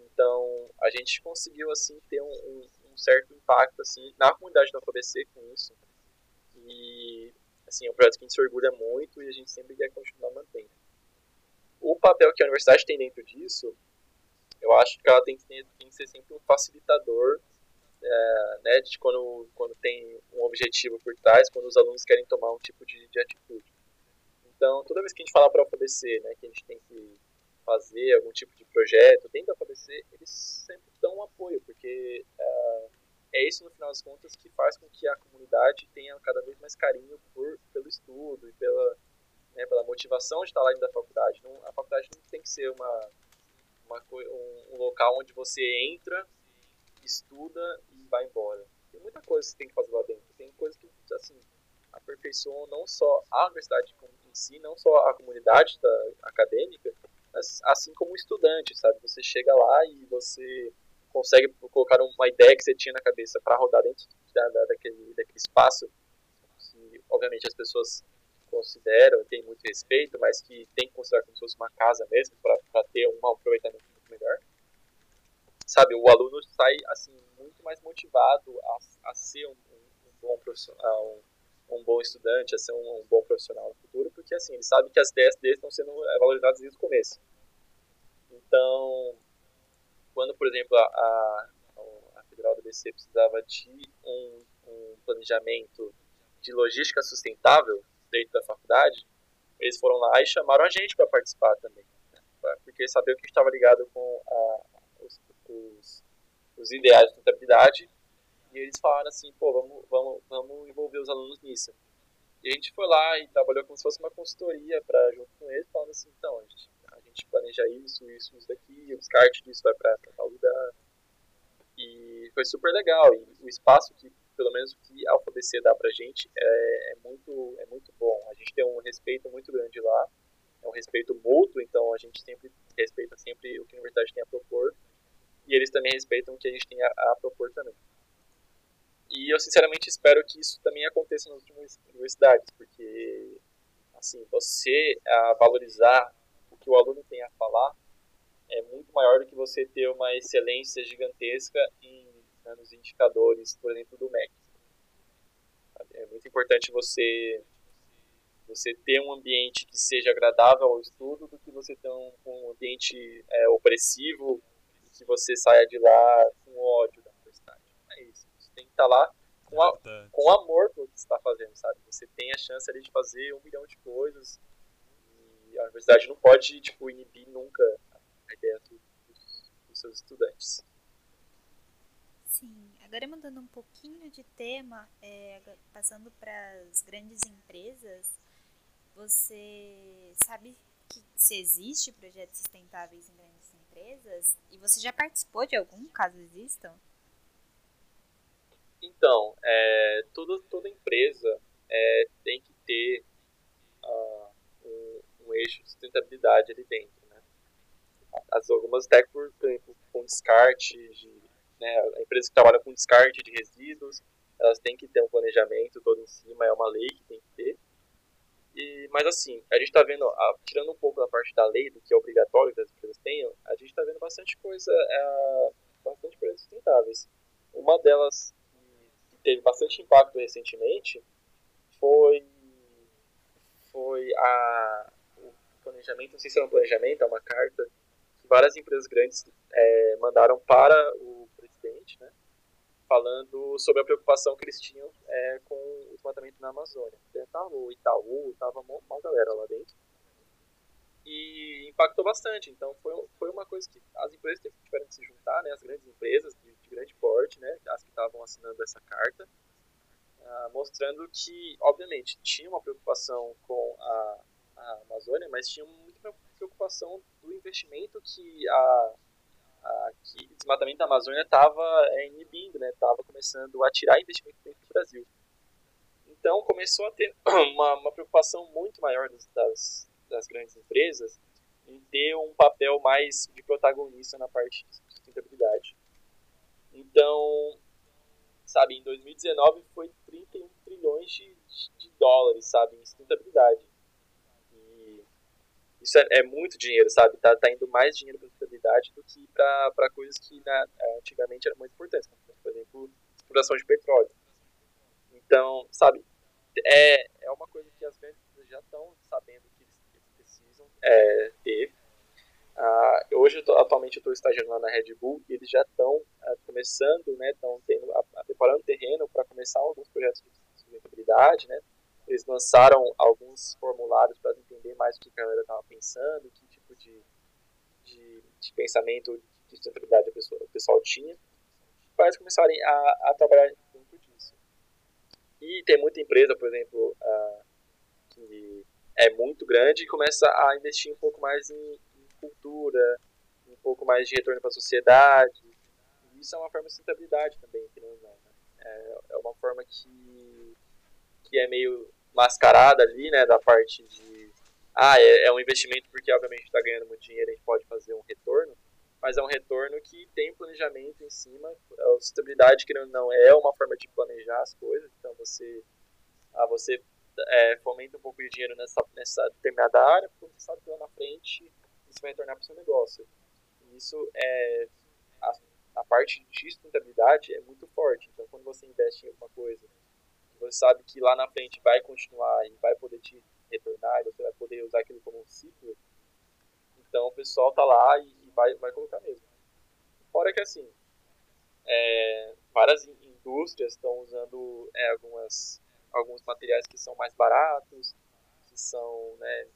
Então, a gente conseguiu, assim, ter um, um, um certo impacto, assim, na comunidade da UFABC com isso. E, assim, é um projeto que a gente se orgulha muito e a gente sempre quer continuar mantendo. O papel que a universidade tem dentro disso eu acho que ela tem que, ter, tem que ser sempre um facilitador é, né, de quando, quando tem um objetivo por trás, quando os alunos querem tomar um tipo de, de atitude. Então, toda vez que a gente fala para a UFABC né, que a gente tem que fazer algum tipo de projeto dentro da UFABC, eles sempre dão um apoio, porque é, é isso, no final das contas, que faz com que a comunidade tenha cada vez mais carinho por, pelo estudo e pela, né, pela motivação de estar lá dentro da faculdade. Não, a faculdade não tem que ser uma uma, um, um local onde você entra, estuda e vai embora. Tem muita coisa que você tem que fazer lá dentro. Tem coisas que, assim, aperfeiçoam não só a universidade em si, não só a comunidade da, acadêmica, mas assim como o estudante, sabe? Você chega lá e você consegue colocar uma ideia que você tinha na cabeça para rodar dentro da, da, daquele, daquele espaço que, obviamente, as pessoas consideram, tem muito respeito, mas que tem que considerar como se fosse uma casa mesmo, para ter um aproveitamento muito melhor. Sabe, o aluno sai assim muito mais motivado a, a ser um, um, bom profissional, um, um, bom estudante, a ser um, um, bom profissional no futuro, porque assim, ele sabe que as ideias dele estão sendo valorizadas desde o começo. Então, quando, por exemplo, a, a, a Federal do BC precisava de um, um planejamento de logística sustentável, dentro da faculdade, eles foram lá e chamaram a gente para participar também. Né? Porque sabiam que estava ligado com a, os, os, os, ideais de sustentabilidade. E eles falaram assim, pô, vamos, vamos, vamos envolver os alunos nisso. E a gente foi lá e trabalhou como se fosse uma consultoria para junto com eles, falando assim, então, a gente, a gente planeja isso, isso, isso daqui, o descarte disso vai para tal lugar. E foi super legal. E o espaço que pelo menos o que a UFABC dá pra gente é, é, muito, é muito bom. A gente tem um respeito muito grande lá, é um respeito mútuo, então a gente sempre respeita sempre o que a universidade tem a propor e eles também respeitam o que a gente tem a, a propor também. E eu sinceramente espero que isso também aconteça nas universidades, porque assim, você a valorizar o que o aluno tem a falar é muito maior do que você ter uma excelência gigantesca em né, nos indicadores, por exemplo, do MEC. É muito importante você você ter um ambiente que seja agradável ao estudo do que você ter um, um ambiente é, opressivo que você saia de lá com ódio da universidade. É isso. Você tem que estar lá com, a, com amor pelo que você está fazendo, sabe? Você tem a chance ali de fazer um milhão de coisas e a universidade não pode tipo, inibir nunca a ideia dos, dos seus estudantes. Sim, agora mudando um pouquinho de tema, é, passando para as grandes empresas, você sabe que se existe projetos sustentáveis em grandes empresas? E você já participou de algum, caso existam? Então, é, toda, toda empresa é, tem que ter uh, um, um, eixo de sustentabilidade ali dentro. Né? As, algumas até, por exemplo, com descarte de né, a empresa que trabalha com descarte de resíduos, elas têm que ter um planejamento todo em cima, é uma lei que tem que ter. E, mas assim, a gente está vendo, a, tirando um pouco da parte da lei, do que é obrigatório que as empresas tenham, a gente está vendo bastante coisa, é, bastante coisas sustentáveis. Uma delas teve bastante impacto recentemente foi, foi a, o planejamento, não sei se é um planejamento, é uma carta, que várias empresas grandes é, mandaram para o presidente, né, falando sobre a preocupação que eles tinham é, com o desmatamento na Amazônia. Então, tava o Itaú, tava uma, uma galera lá dentro. E impactou bastante. Então foi, foi uma coisa que as empresas tiveram que se juntar, né, as grandes empresas de, de grande porte, né, as que estavam assinando essa carta, uh, mostrando que, obviamente, tinha uma preocupação com a, a Amazônia, mas tinha muita preocupação do investimento que a, que o desmatamento da Amazônia estava é, inibindo, né, estava começando a tirar investimento dentro do Brasil. Então começou a ter uma, uma preocupação muito maior das, das das grandes empresas em ter um papel mais de protagonista na parte de sustentabilidade. Então, sabe, em 2019 foi 31 trilhões de, de dólares, sabe, em sustentabilidade. E isso é, é, muito dinheiro, sabe? Tá, tá indo mais dinheiro para sustentabilidade do que para coisas que na, antigamente eram muito importantes, como, por exemplo, exploração de petróleo. Então, sabe, é, é uma coisa que as grandes já estão sabendo é, teve. Uh, hoje, eu tô, atualmente, eu estou estagiando lá na Red Bull e eles já estão uh, começando, né, estão preparando terreno para começar alguns projetos de sustentabilidade, né. Eles lançaram alguns formulários para entender mais o que a galera estava pensando, que tipo de, de, de, pensamento de sustentabilidade o pessoal tinha, para eles começarem a, a trabalhar dentro disso. E tem muita empresa, por exemplo, uh, que é muito grande e começa a investir um pouco mais em, em cultura, um pouco mais de retorno para a sociedade. E isso é uma forma de sustentabilidade também, que não, né? é, é uma forma que, que é meio mascarada ali, né, da parte de ah, é, é um investimento porque obviamente está ganhando muito dinheiro, a gente pode fazer um retorno, mas é um retorno que tem planejamento em cima. A sustentabilidade, que não é uma forma de planejar as coisas, então você, ah, você é, fomenta um pouco de dinheiro nessa, nessa determinada área, porque você sabe que lá na frente isso vai retornar para o seu negócio. E isso é. A, a parte de sustentabilidade é muito forte. Então, quando você investe em alguma coisa, você sabe que lá na frente vai continuar e vai poder te retornar, e você vai poder usar aquilo como um ciclo. Então, o pessoal tá lá e vai, vai colocar mesmo. Fora que, assim, é, várias indústrias estão usando é, algumas alguns materiais que são mais baratos, que são, né,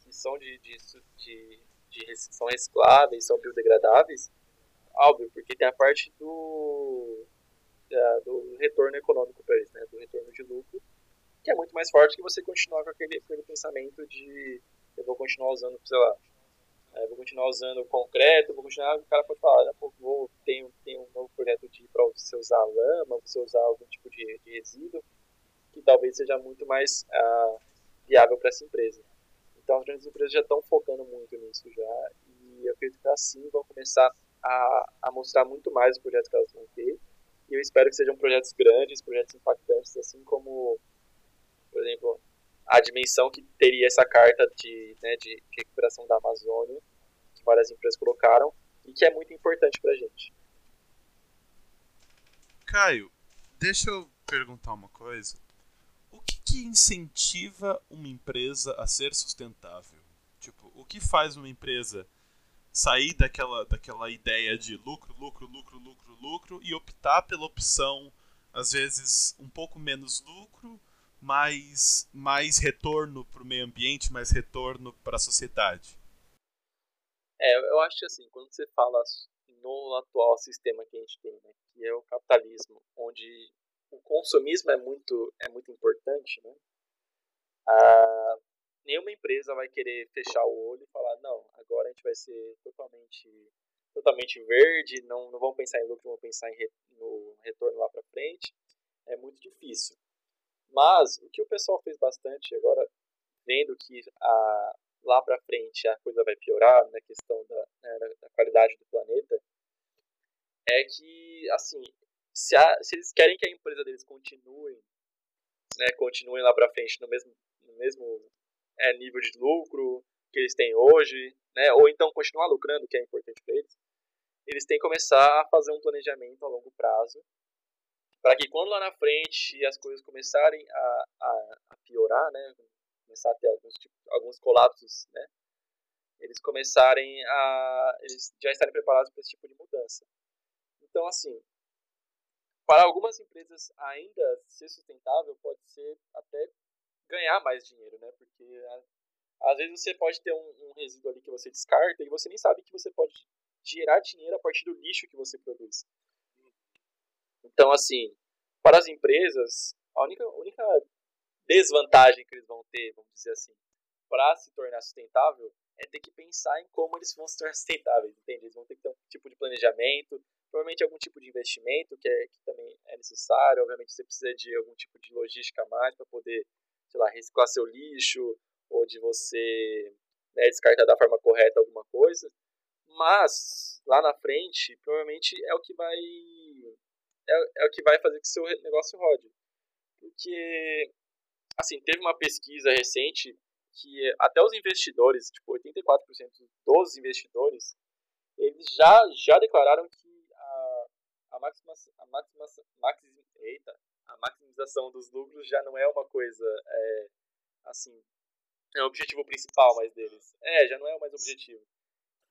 que são de, de, de, de são recicláveis, são biodegradáveis, óbvio, porque tem a parte do, da, do retorno econômico para eles, né, do retorno de lucro, que é muito mais forte que você continuar com aquele, aquele pensamento de eu vou continuar usando, sei lá, é, vou continuar usando concreto, vou continuar, o cara pode falar, ah, vou, tem, tem um novo projeto de para você usar lama, você usar algum tipo de, de resíduo, que talvez seja muito mais uh, viável para essa empresa. Então, as grandes empresas já estão focando muito nisso já, e eu acredito que assim vão começar a, a mostrar muito mais os projetos que elas vão ter, e eu espero que sejam projetos grandes, projetos impactantes, assim como, por exemplo, a dimensão que teria essa carta de, né, de, recuperação da Amazônia, que várias empresas colocaram, e que é muito importante para a gente. Caio, deixa eu perguntar uma coisa o que, que incentiva uma empresa a ser sustentável? Tipo, o que faz uma empresa sair daquela, daquela ideia de lucro, lucro, lucro, lucro, lucro e optar pela opção, às vezes, um pouco menos lucro, mais, mais retorno para o meio ambiente, mais retorno para a sociedade? É, eu acho que assim, quando você fala no atual sistema que a gente tem, né, que é o capitalismo, onde o consumismo é muito, é muito importante, né? Ah, nenhuma empresa vai querer fechar o olho e falar, não, agora a gente vai ser totalmente, totalmente verde, não, não vamos pensar em lucro, vamos pensar em re, no retorno lá para frente. É muito difícil. Mas o que o pessoal fez bastante agora, vendo que a, lá para frente a coisa vai piorar na questão da, né, da qualidade do planeta, é que, assim, se, a, se eles querem que a empresa deles continue, né, continue lá para frente no mesmo, no mesmo é, nível de lucro que eles têm hoje, né, ou então continuar lucrando, que é importante para eles, eles têm que começar a fazer um planejamento a longo prazo, para que quando lá na frente as coisas começarem a, a, a piorar, né, começar a ter alguns, tipo, alguns colapsos, né, eles começarem a eles já estarem preparados para esse tipo de mudança. Então, assim, para algumas empresas ainda ser sustentável pode ser até ganhar mais dinheiro, né? Porque Às vezes você pode ter um, um resíduo ali que você descarta e você nem sabe que você pode gerar dinheiro a partir do lixo que você produz. Então, assim, para as empresas, a única, única desvantagem que eles vão ter, vamos dizer assim, para se tornar sustentável, é ter que pensar em como eles vão se tornar sustentáveis, entende? Eles vão ter que ter um tipo de planejamento, provavelmente algum tipo de investimento que, é, que também é necessário, obviamente você precisa de algum tipo de logística a mais para poder, sei lá, reciclar seu lixo, ou de você né, descartar da forma correta alguma coisa, mas lá na frente, provavelmente é o que vai é, é o que vai fazer que seu negócio rode. Porque assim, teve uma pesquisa recente que até os investidores, tipo 84% dos investidores, eles já já declararam que a maxima, a, maxima, maxim, eita, a maximização dos lucros já não é uma coisa é, assim é o objetivo principal mais deles. É, já não é mais objetivo.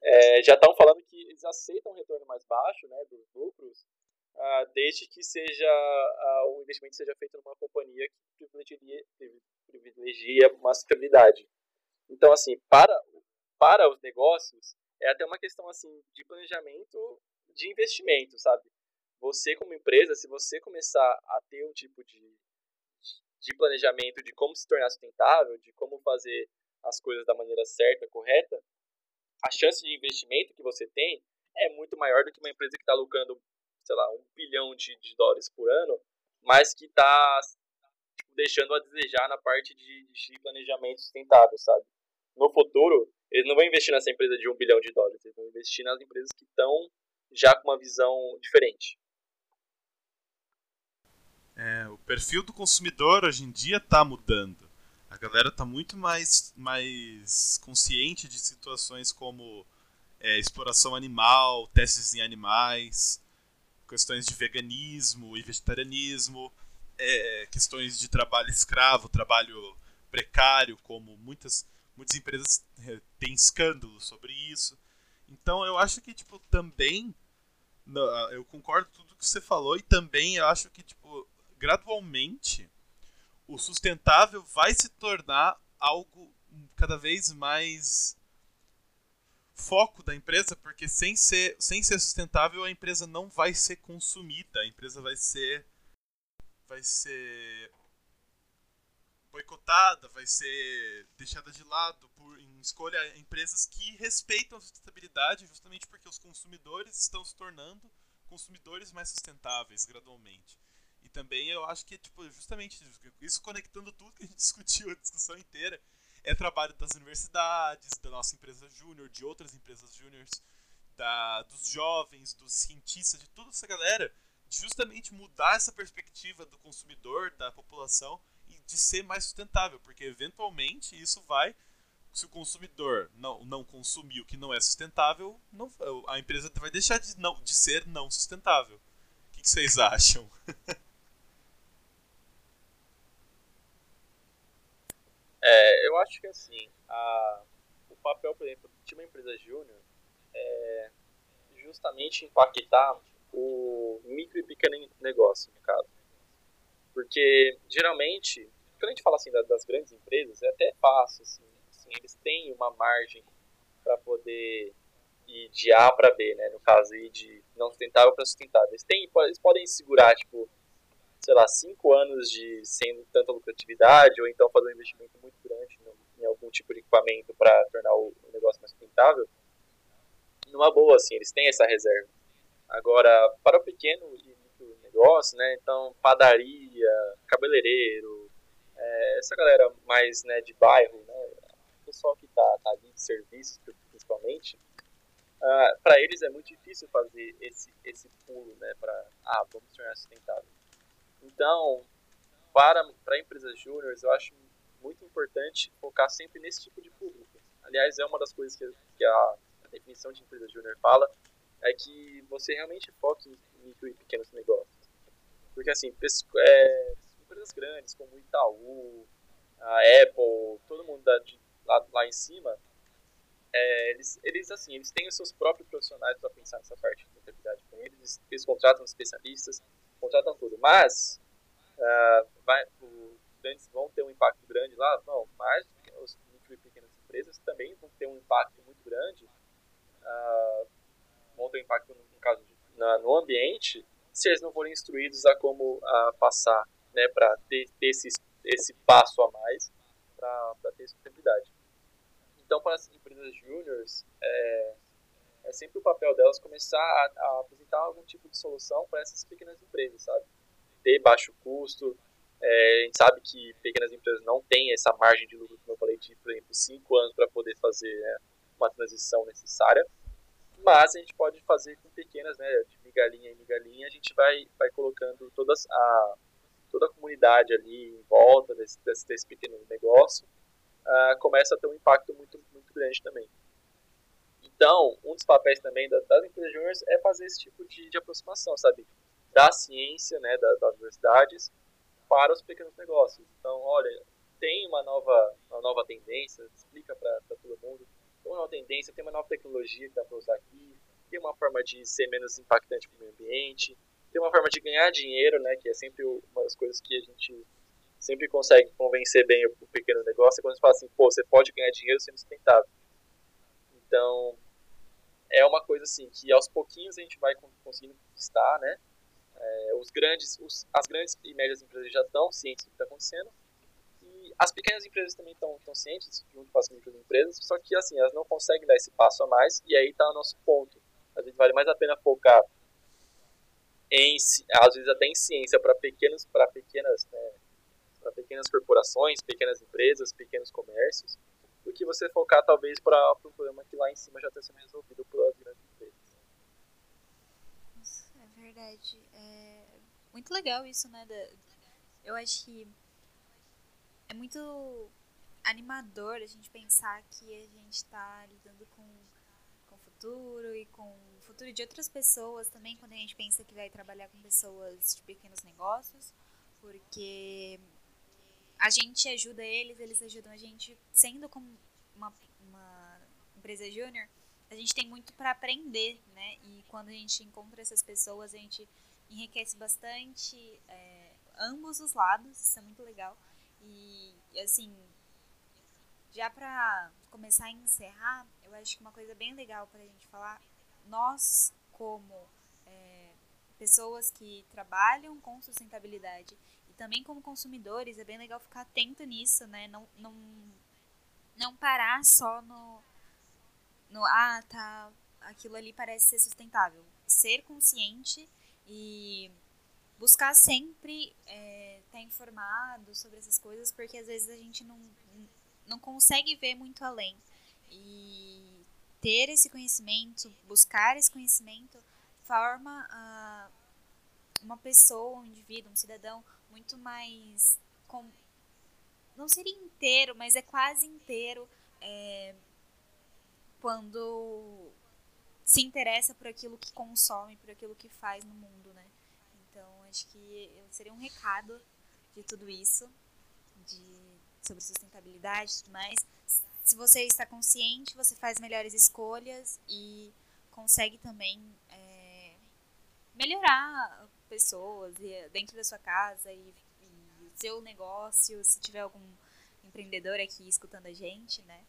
É, já estão falando que eles aceitam um retorno mais baixo né, dos lucros, ah, desde que seja ah, o investimento seja feito numa companhia que privilegia, privilegia uma sustentabilidade. Então, assim, para, para os negócios, é até uma questão assim de planejamento de investimento, sabe? Você como empresa, se você começar a ter um tipo de, de planejamento de como se tornar sustentável, de como fazer as coisas da maneira certa, correta, a chance de investimento que você tem é muito maior do que uma empresa que está lucrando, sei lá, um bilhão de, de dólares por ano, mas que está tipo, deixando a desejar na parte de, de planejamento sustentável, sabe? No futuro, eles não vão investir nessa empresa de um bilhão de dólares, eles vão investir nas empresas que estão já com uma visão diferente. É, o perfil do consumidor hoje em dia está mudando. A galera está muito mais, mais consciente de situações como é, exploração animal, testes em animais, questões de veganismo e vegetarianismo, é, questões de trabalho escravo, trabalho precário, como muitas, muitas empresas é, têm escândalos sobre isso. Então eu acho que tipo também eu concordo com tudo que você falou e também eu acho que tipo gradualmente o sustentável vai se tornar algo cada vez mais foco da empresa, porque sem ser, sem ser sustentável a empresa não vai ser consumida, a empresa vai ser vai ser boicotada, vai ser deixada de lado por em escolha empresas que respeitam a sustentabilidade, justamente porque os consumidores estão se tornando consumidores mais sustentáveis gradualmente. Também eu acho que, tipo, justamente isso conectando tudo que a gente discutiu a discussão inteira, é trabalho das universidades, da nossa empresa júnior, de outras empresas júniores, dos jovens, dos cientistas, de toda essa galera, de justamente mudar essa perspectiva do consumidor, da população, e de ser mais sustentável, porque eventualmente isso vai se o consumidor não, não consumir o que não é sustentável, não, a empresa vai deixar de, não, de ser não sustentável. O que, que vocês acham? É, eu acho que assim, a, o papel, por exemplo, de uma empresa júnior é justamente impactar o micro e pequeno negócio, no caso. Porque, geralmente, quando a gente fala assim das grandes empresas, é até fácil, assim, assim eles têm uma margem para poder ir de A para B, né? No caso, ir de não sustentável para sustentável. Eles, têm, eles podem segurar, tipo, sei lá, cinco anos de sem tanta lucratividade, ou então fazer um investimento muito grande em algum tipo de equipamento para tornar o negócio mais rentável, numa boa, assim, eles têm essa reserva. Agora, para o pequeno e micro negócio, né, então, padaria, cabeleireiro, é, essa galera mais, né, de bairro, né, o pessoal que está tá ali de serviços, principalmente, uh, ah, para eles é muito difícil fazer esse, esse pulo, né, para, ah, vamos tornar sustentável. Então, para, para empresas júniores, eu acho muito importante focar sempre nesse tipo de público. Aliás, é uma das coisas que, que a, a, definição de empresa júnior fala, é que você realmente foque em pequenos negócios. Porque, assim, é, empresas grandes como Itaú, a Apple, todo mundo da, de, lá, lá em cima, é, eles, eles, assim, eles têm os seus próprios profissionais para pensar nessa parte de contabilidade com eles, eles contratam especialistas, contratam tudo. Mas uh, vai, os vão ter um impacto grande lá? Não, mas os micro e pequenas empresas também vão ter um impacto muito grande, uh, vão ter um impacto, no, caso, na, no ambiente, se eles não forem instruídos a como uh, passar, né, para ter, ter esse, esse passo a mais para ter sustentabilidade. Então, para as empresas júniores, é, é sempre o papel delas começar a, a apresentar algum tipo de solução para essas pequenas empresas, sabe? Ter baixo custo, é, a gente sabe que pequenas empresas não têm essa margem de lucro, como eu falei, de, por exemplo, cinco anos para poder fazer né, uma transição necessária. Mas a gente pode fazer com pequenas, né, de migalhinha em migalhinha, a gente vai, vai colocando todas a, toda a comunidade ali em volta desse, desse, desse pequeno negócio, uh, começa a ter um impacto muito, muito grande também. Então, um dos papéis também das, das empresas juniors é fazer esse tipo de, de aproximação, sabe? Da ciência, né, das universidades, para os pequenos negócios. Então, olha, tem uma nova, uma nova tendência, explica para todo mundo, tem uma nova tendência, tem uma nova tecnologia que dá para usar aqui, tem uma forma de ser menos impactante para o meio ambiente, tem uma forma de ganhar dinheiro, né, que é sempre uma das coisas que a gente sempre consegue convencer bem o pequeno negócio, é quando a gente fala assim, pô, você pode ganhar dinheiro sendo sustentável. Então, é uma coisa assim, que aos pouquinhos a gente vai conseguindo conquistar, né, é, os grandes, os, as grandes e médias empresas já estão cientes do que está acontecendo e as pequenas empresas também estão, cientes junto com as microempresas, só que assim elas não conseguem dar esse passo a mais e aí está o nosso ponto. Às vezes vale mais a pena focar em, às vezes até em ciência para pequenos, para pequenas, né, para pequenas corporações, pequenas empresas, pequenos comércios, do que você focar talvez para um problema que lá em cima já está sendo resolvido por as grandes empresas verdade. É muito legal isso, né? Eu acho que é muito animador a gente pensar que a gente está lidando com, com o futuro e com o futuro de outras pessoas também, quando a gente pensa que vai trabalhar com pessoas de pequenos negócios, porque a gente ajuda eles, eles ajudam a gente, sendo como uma, uma empresa júnior a gente tem muito para aprender, né? E quando a gente encontra essas pessoas, a gente enriquece bastante é, ambos os lados, isso é muito legal. E, assim, já para começar a encerrar, eu acho que uma coisa bem legal para a gente falar, nós como é, pessoas que trabalham com sustentabilidade também como consumidores, é bem legal ficar atento nisso, né? Não, não, não parar só no no ah, tá, aquilo ali parece ser sustentável. Ser consciente e buscar sempre estar é, tá informado sobre essas coisas, porque às vezes a gente não, não consegue ver muito além. E ter esse conhecimento, buscar esse conhecimento, forma uma pessoa, um indivíduo, um cidadão muito mais. Com, não seria inteiro, mas é quase inteiro. É, quando se interessa por aquilo que consome, por aquilo que faz no mundo, né? Então, acho que seria um recado de tudo isso, de, sobre sustentabilidade e tudo mais. Se você está consciente, você faz melhores escolhas e consegue também é, melhorar pessoas dentro da sua casa e, e seu negócio, se tiver algum empreendedor aqui escutando a gente, né?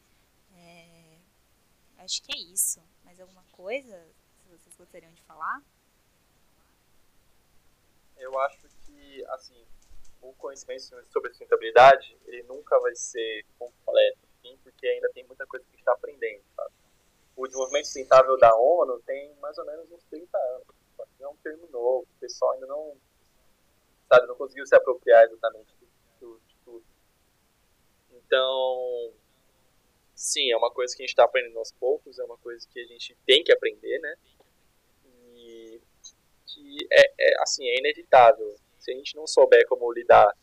É, Acho que é isso. Mais alguma coisa se vocês gostariam de falar? Eu acho que, assim, o conhecimento sobre sustentabilidade, ele nunca vai ser completo, sim, porque ainda tem muita coisa que está aprendendo, sabe? O desenvolvimento sustentável da ONU tem mais ou menos uns 30 anos, é um termo novo, o pessoal ainda não, sabe, não conseguiu se apropriar exatamente de tudo. Então, sim, é uma coisa que a gente está aprendendo aos poucos, é uma coisa que a gente tem que aprender, né? E que é, é, assim, é inevitável. Se a gente não souber como lidar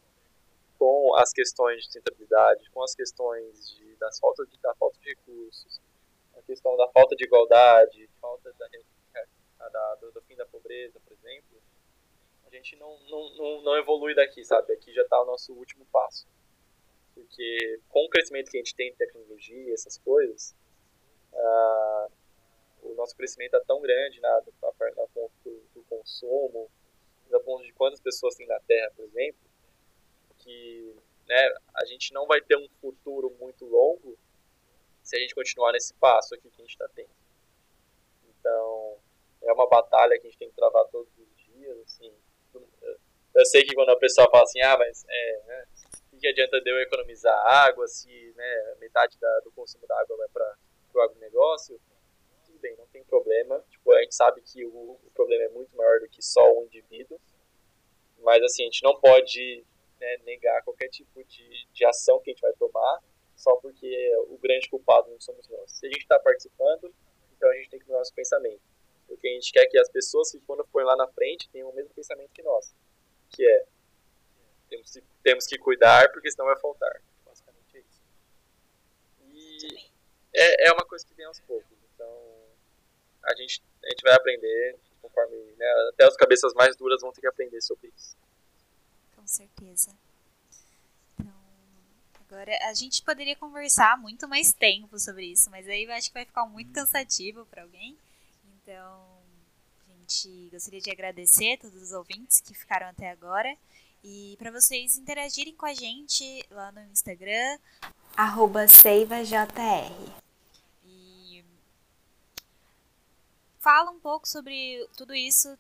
com as questões de sustentabilidade, com as questões de, das faltas de, da falta de recursos, a questão da falta de igualdade, falta da, da do, do, fim da pobreza, por exemplo, a gente não, não, não, não evolui daqui, sabe? Aqui já está o nosso último passo porque com o crescimento que a gente tem em tecnologia, essas coisas, uh, o nosso crescimento é tão grande na, na, na ponto do, do, consumo, na ponto de quantas pessoas tem na Terra, por exemplo, que né, a gente não vai ter um futuro muito longo se a gente continuar nesse passo aqui que a gente está tendo. É uma batalha que a gente tem que travar todos os dias, assim. Eu sei que quando a pessoa fala assim, ah, mas é, né, o que adianta de eu economizar água se né, metade da, do consumo da água vai para o agronegócio? Tudo bem, não tem problema. Tipo, a gente sabe que o, o problema é muito maior do que só um indivíduo. Mas, assim, a gente não pode né, negar qualquer tipo de, de ação que a gente vai tomar só porque o grande culpado não somos nós. Se a gente está participando, então a gente tem que mudar nosso pensamento. Porque a gente quer que as pessoas que quando forem lá na frente tenham o mesmo pensamento que nós. Que é, temos, temos que cuidar porque senão vai faltar. Basicamente é isso. E é, é uma coisa que vem aos poucos. Então, a gente, a gente vai aprender conforme, né, até as cabeças mais duras vão ter que aprender sobre isso. Com certeza. Agora, a gente poderia conversar muito mais tempo sobre isso, mas aí acho que vai ficar muito cansativo para alguém. Então, a gente gostaria de agradecer a todos os ouvintes que ficaram até agora. E para vocês interagirem com a gente lá no Instagram, SeivaJR. E fala um pouco sobre tudo isso.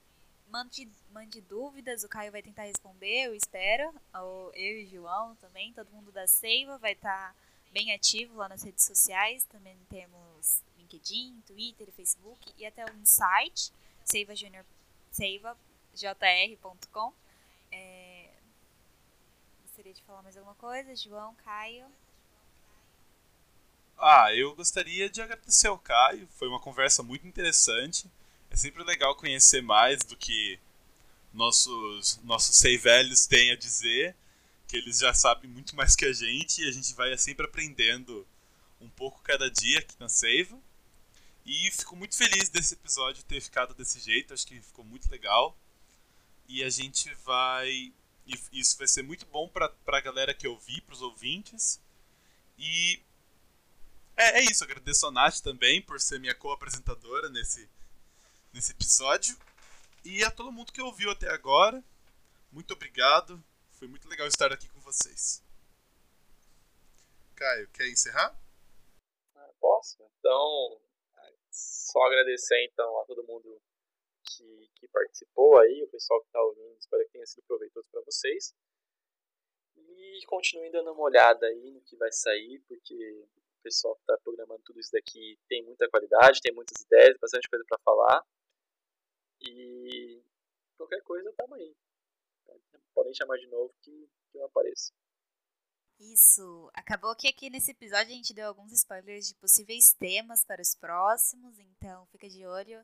Mande mande dúvidas, o Caio vai tentar responder, eu espero. Eu e o João também, todo mundo da Seiva vai estar tá bem ativo lá nas redes sociais. Também temos LinkedIn, Twitter, Facebook e até um site, Seiva seivajr.com. É... Gostaria de falar mais alguma coisa? João, Caio? Ah, eu gostaria de agradecer ao Caio. Foi uma conversa muito interessante. É sempre legal conhecer mais do que nossos, nossos sei velhos têm a dizer, que eles já sabem muito mais que a gente e a gente vai sempre aprendendo um pouco cada dia aqui na Seiva. E fico muito feliz desse episódio ter ficado desse jeito, acho que ficou muito legal. E a gente vai. Isso vai ser muito bom para a galera que ouvir, para os ouvintes. E é, é, isso, agradeço a Nath também por ser minha co-apresentadora nesse, nesse episódio. E a todo mundo que ouviu até agora, muito obrigado. Foi muito legal estar aqui com vocês. Caio, quer encerrar? Posso? Então, só agradecer então a todo mundo que, que participou aí, o pessoal que está ouvindo, espero que tenha sido proveitoso para vocês. E continuem dando uma olhada aí no que vai sair, porque o pessoal que está programando tudo isso daqui tem muita qualidade, tem muitas ideias, bastante coisa para falar. E qualquer coisa, tamo aí. Podem chamar de novo que, que eu apareço. Isso. Acabou que aqui nesse episódio a gente deu alguns spoilers de possíveis temas para os próximos, então fica de olho.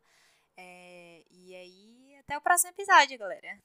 É... E aí, até o próximo episódio, galera.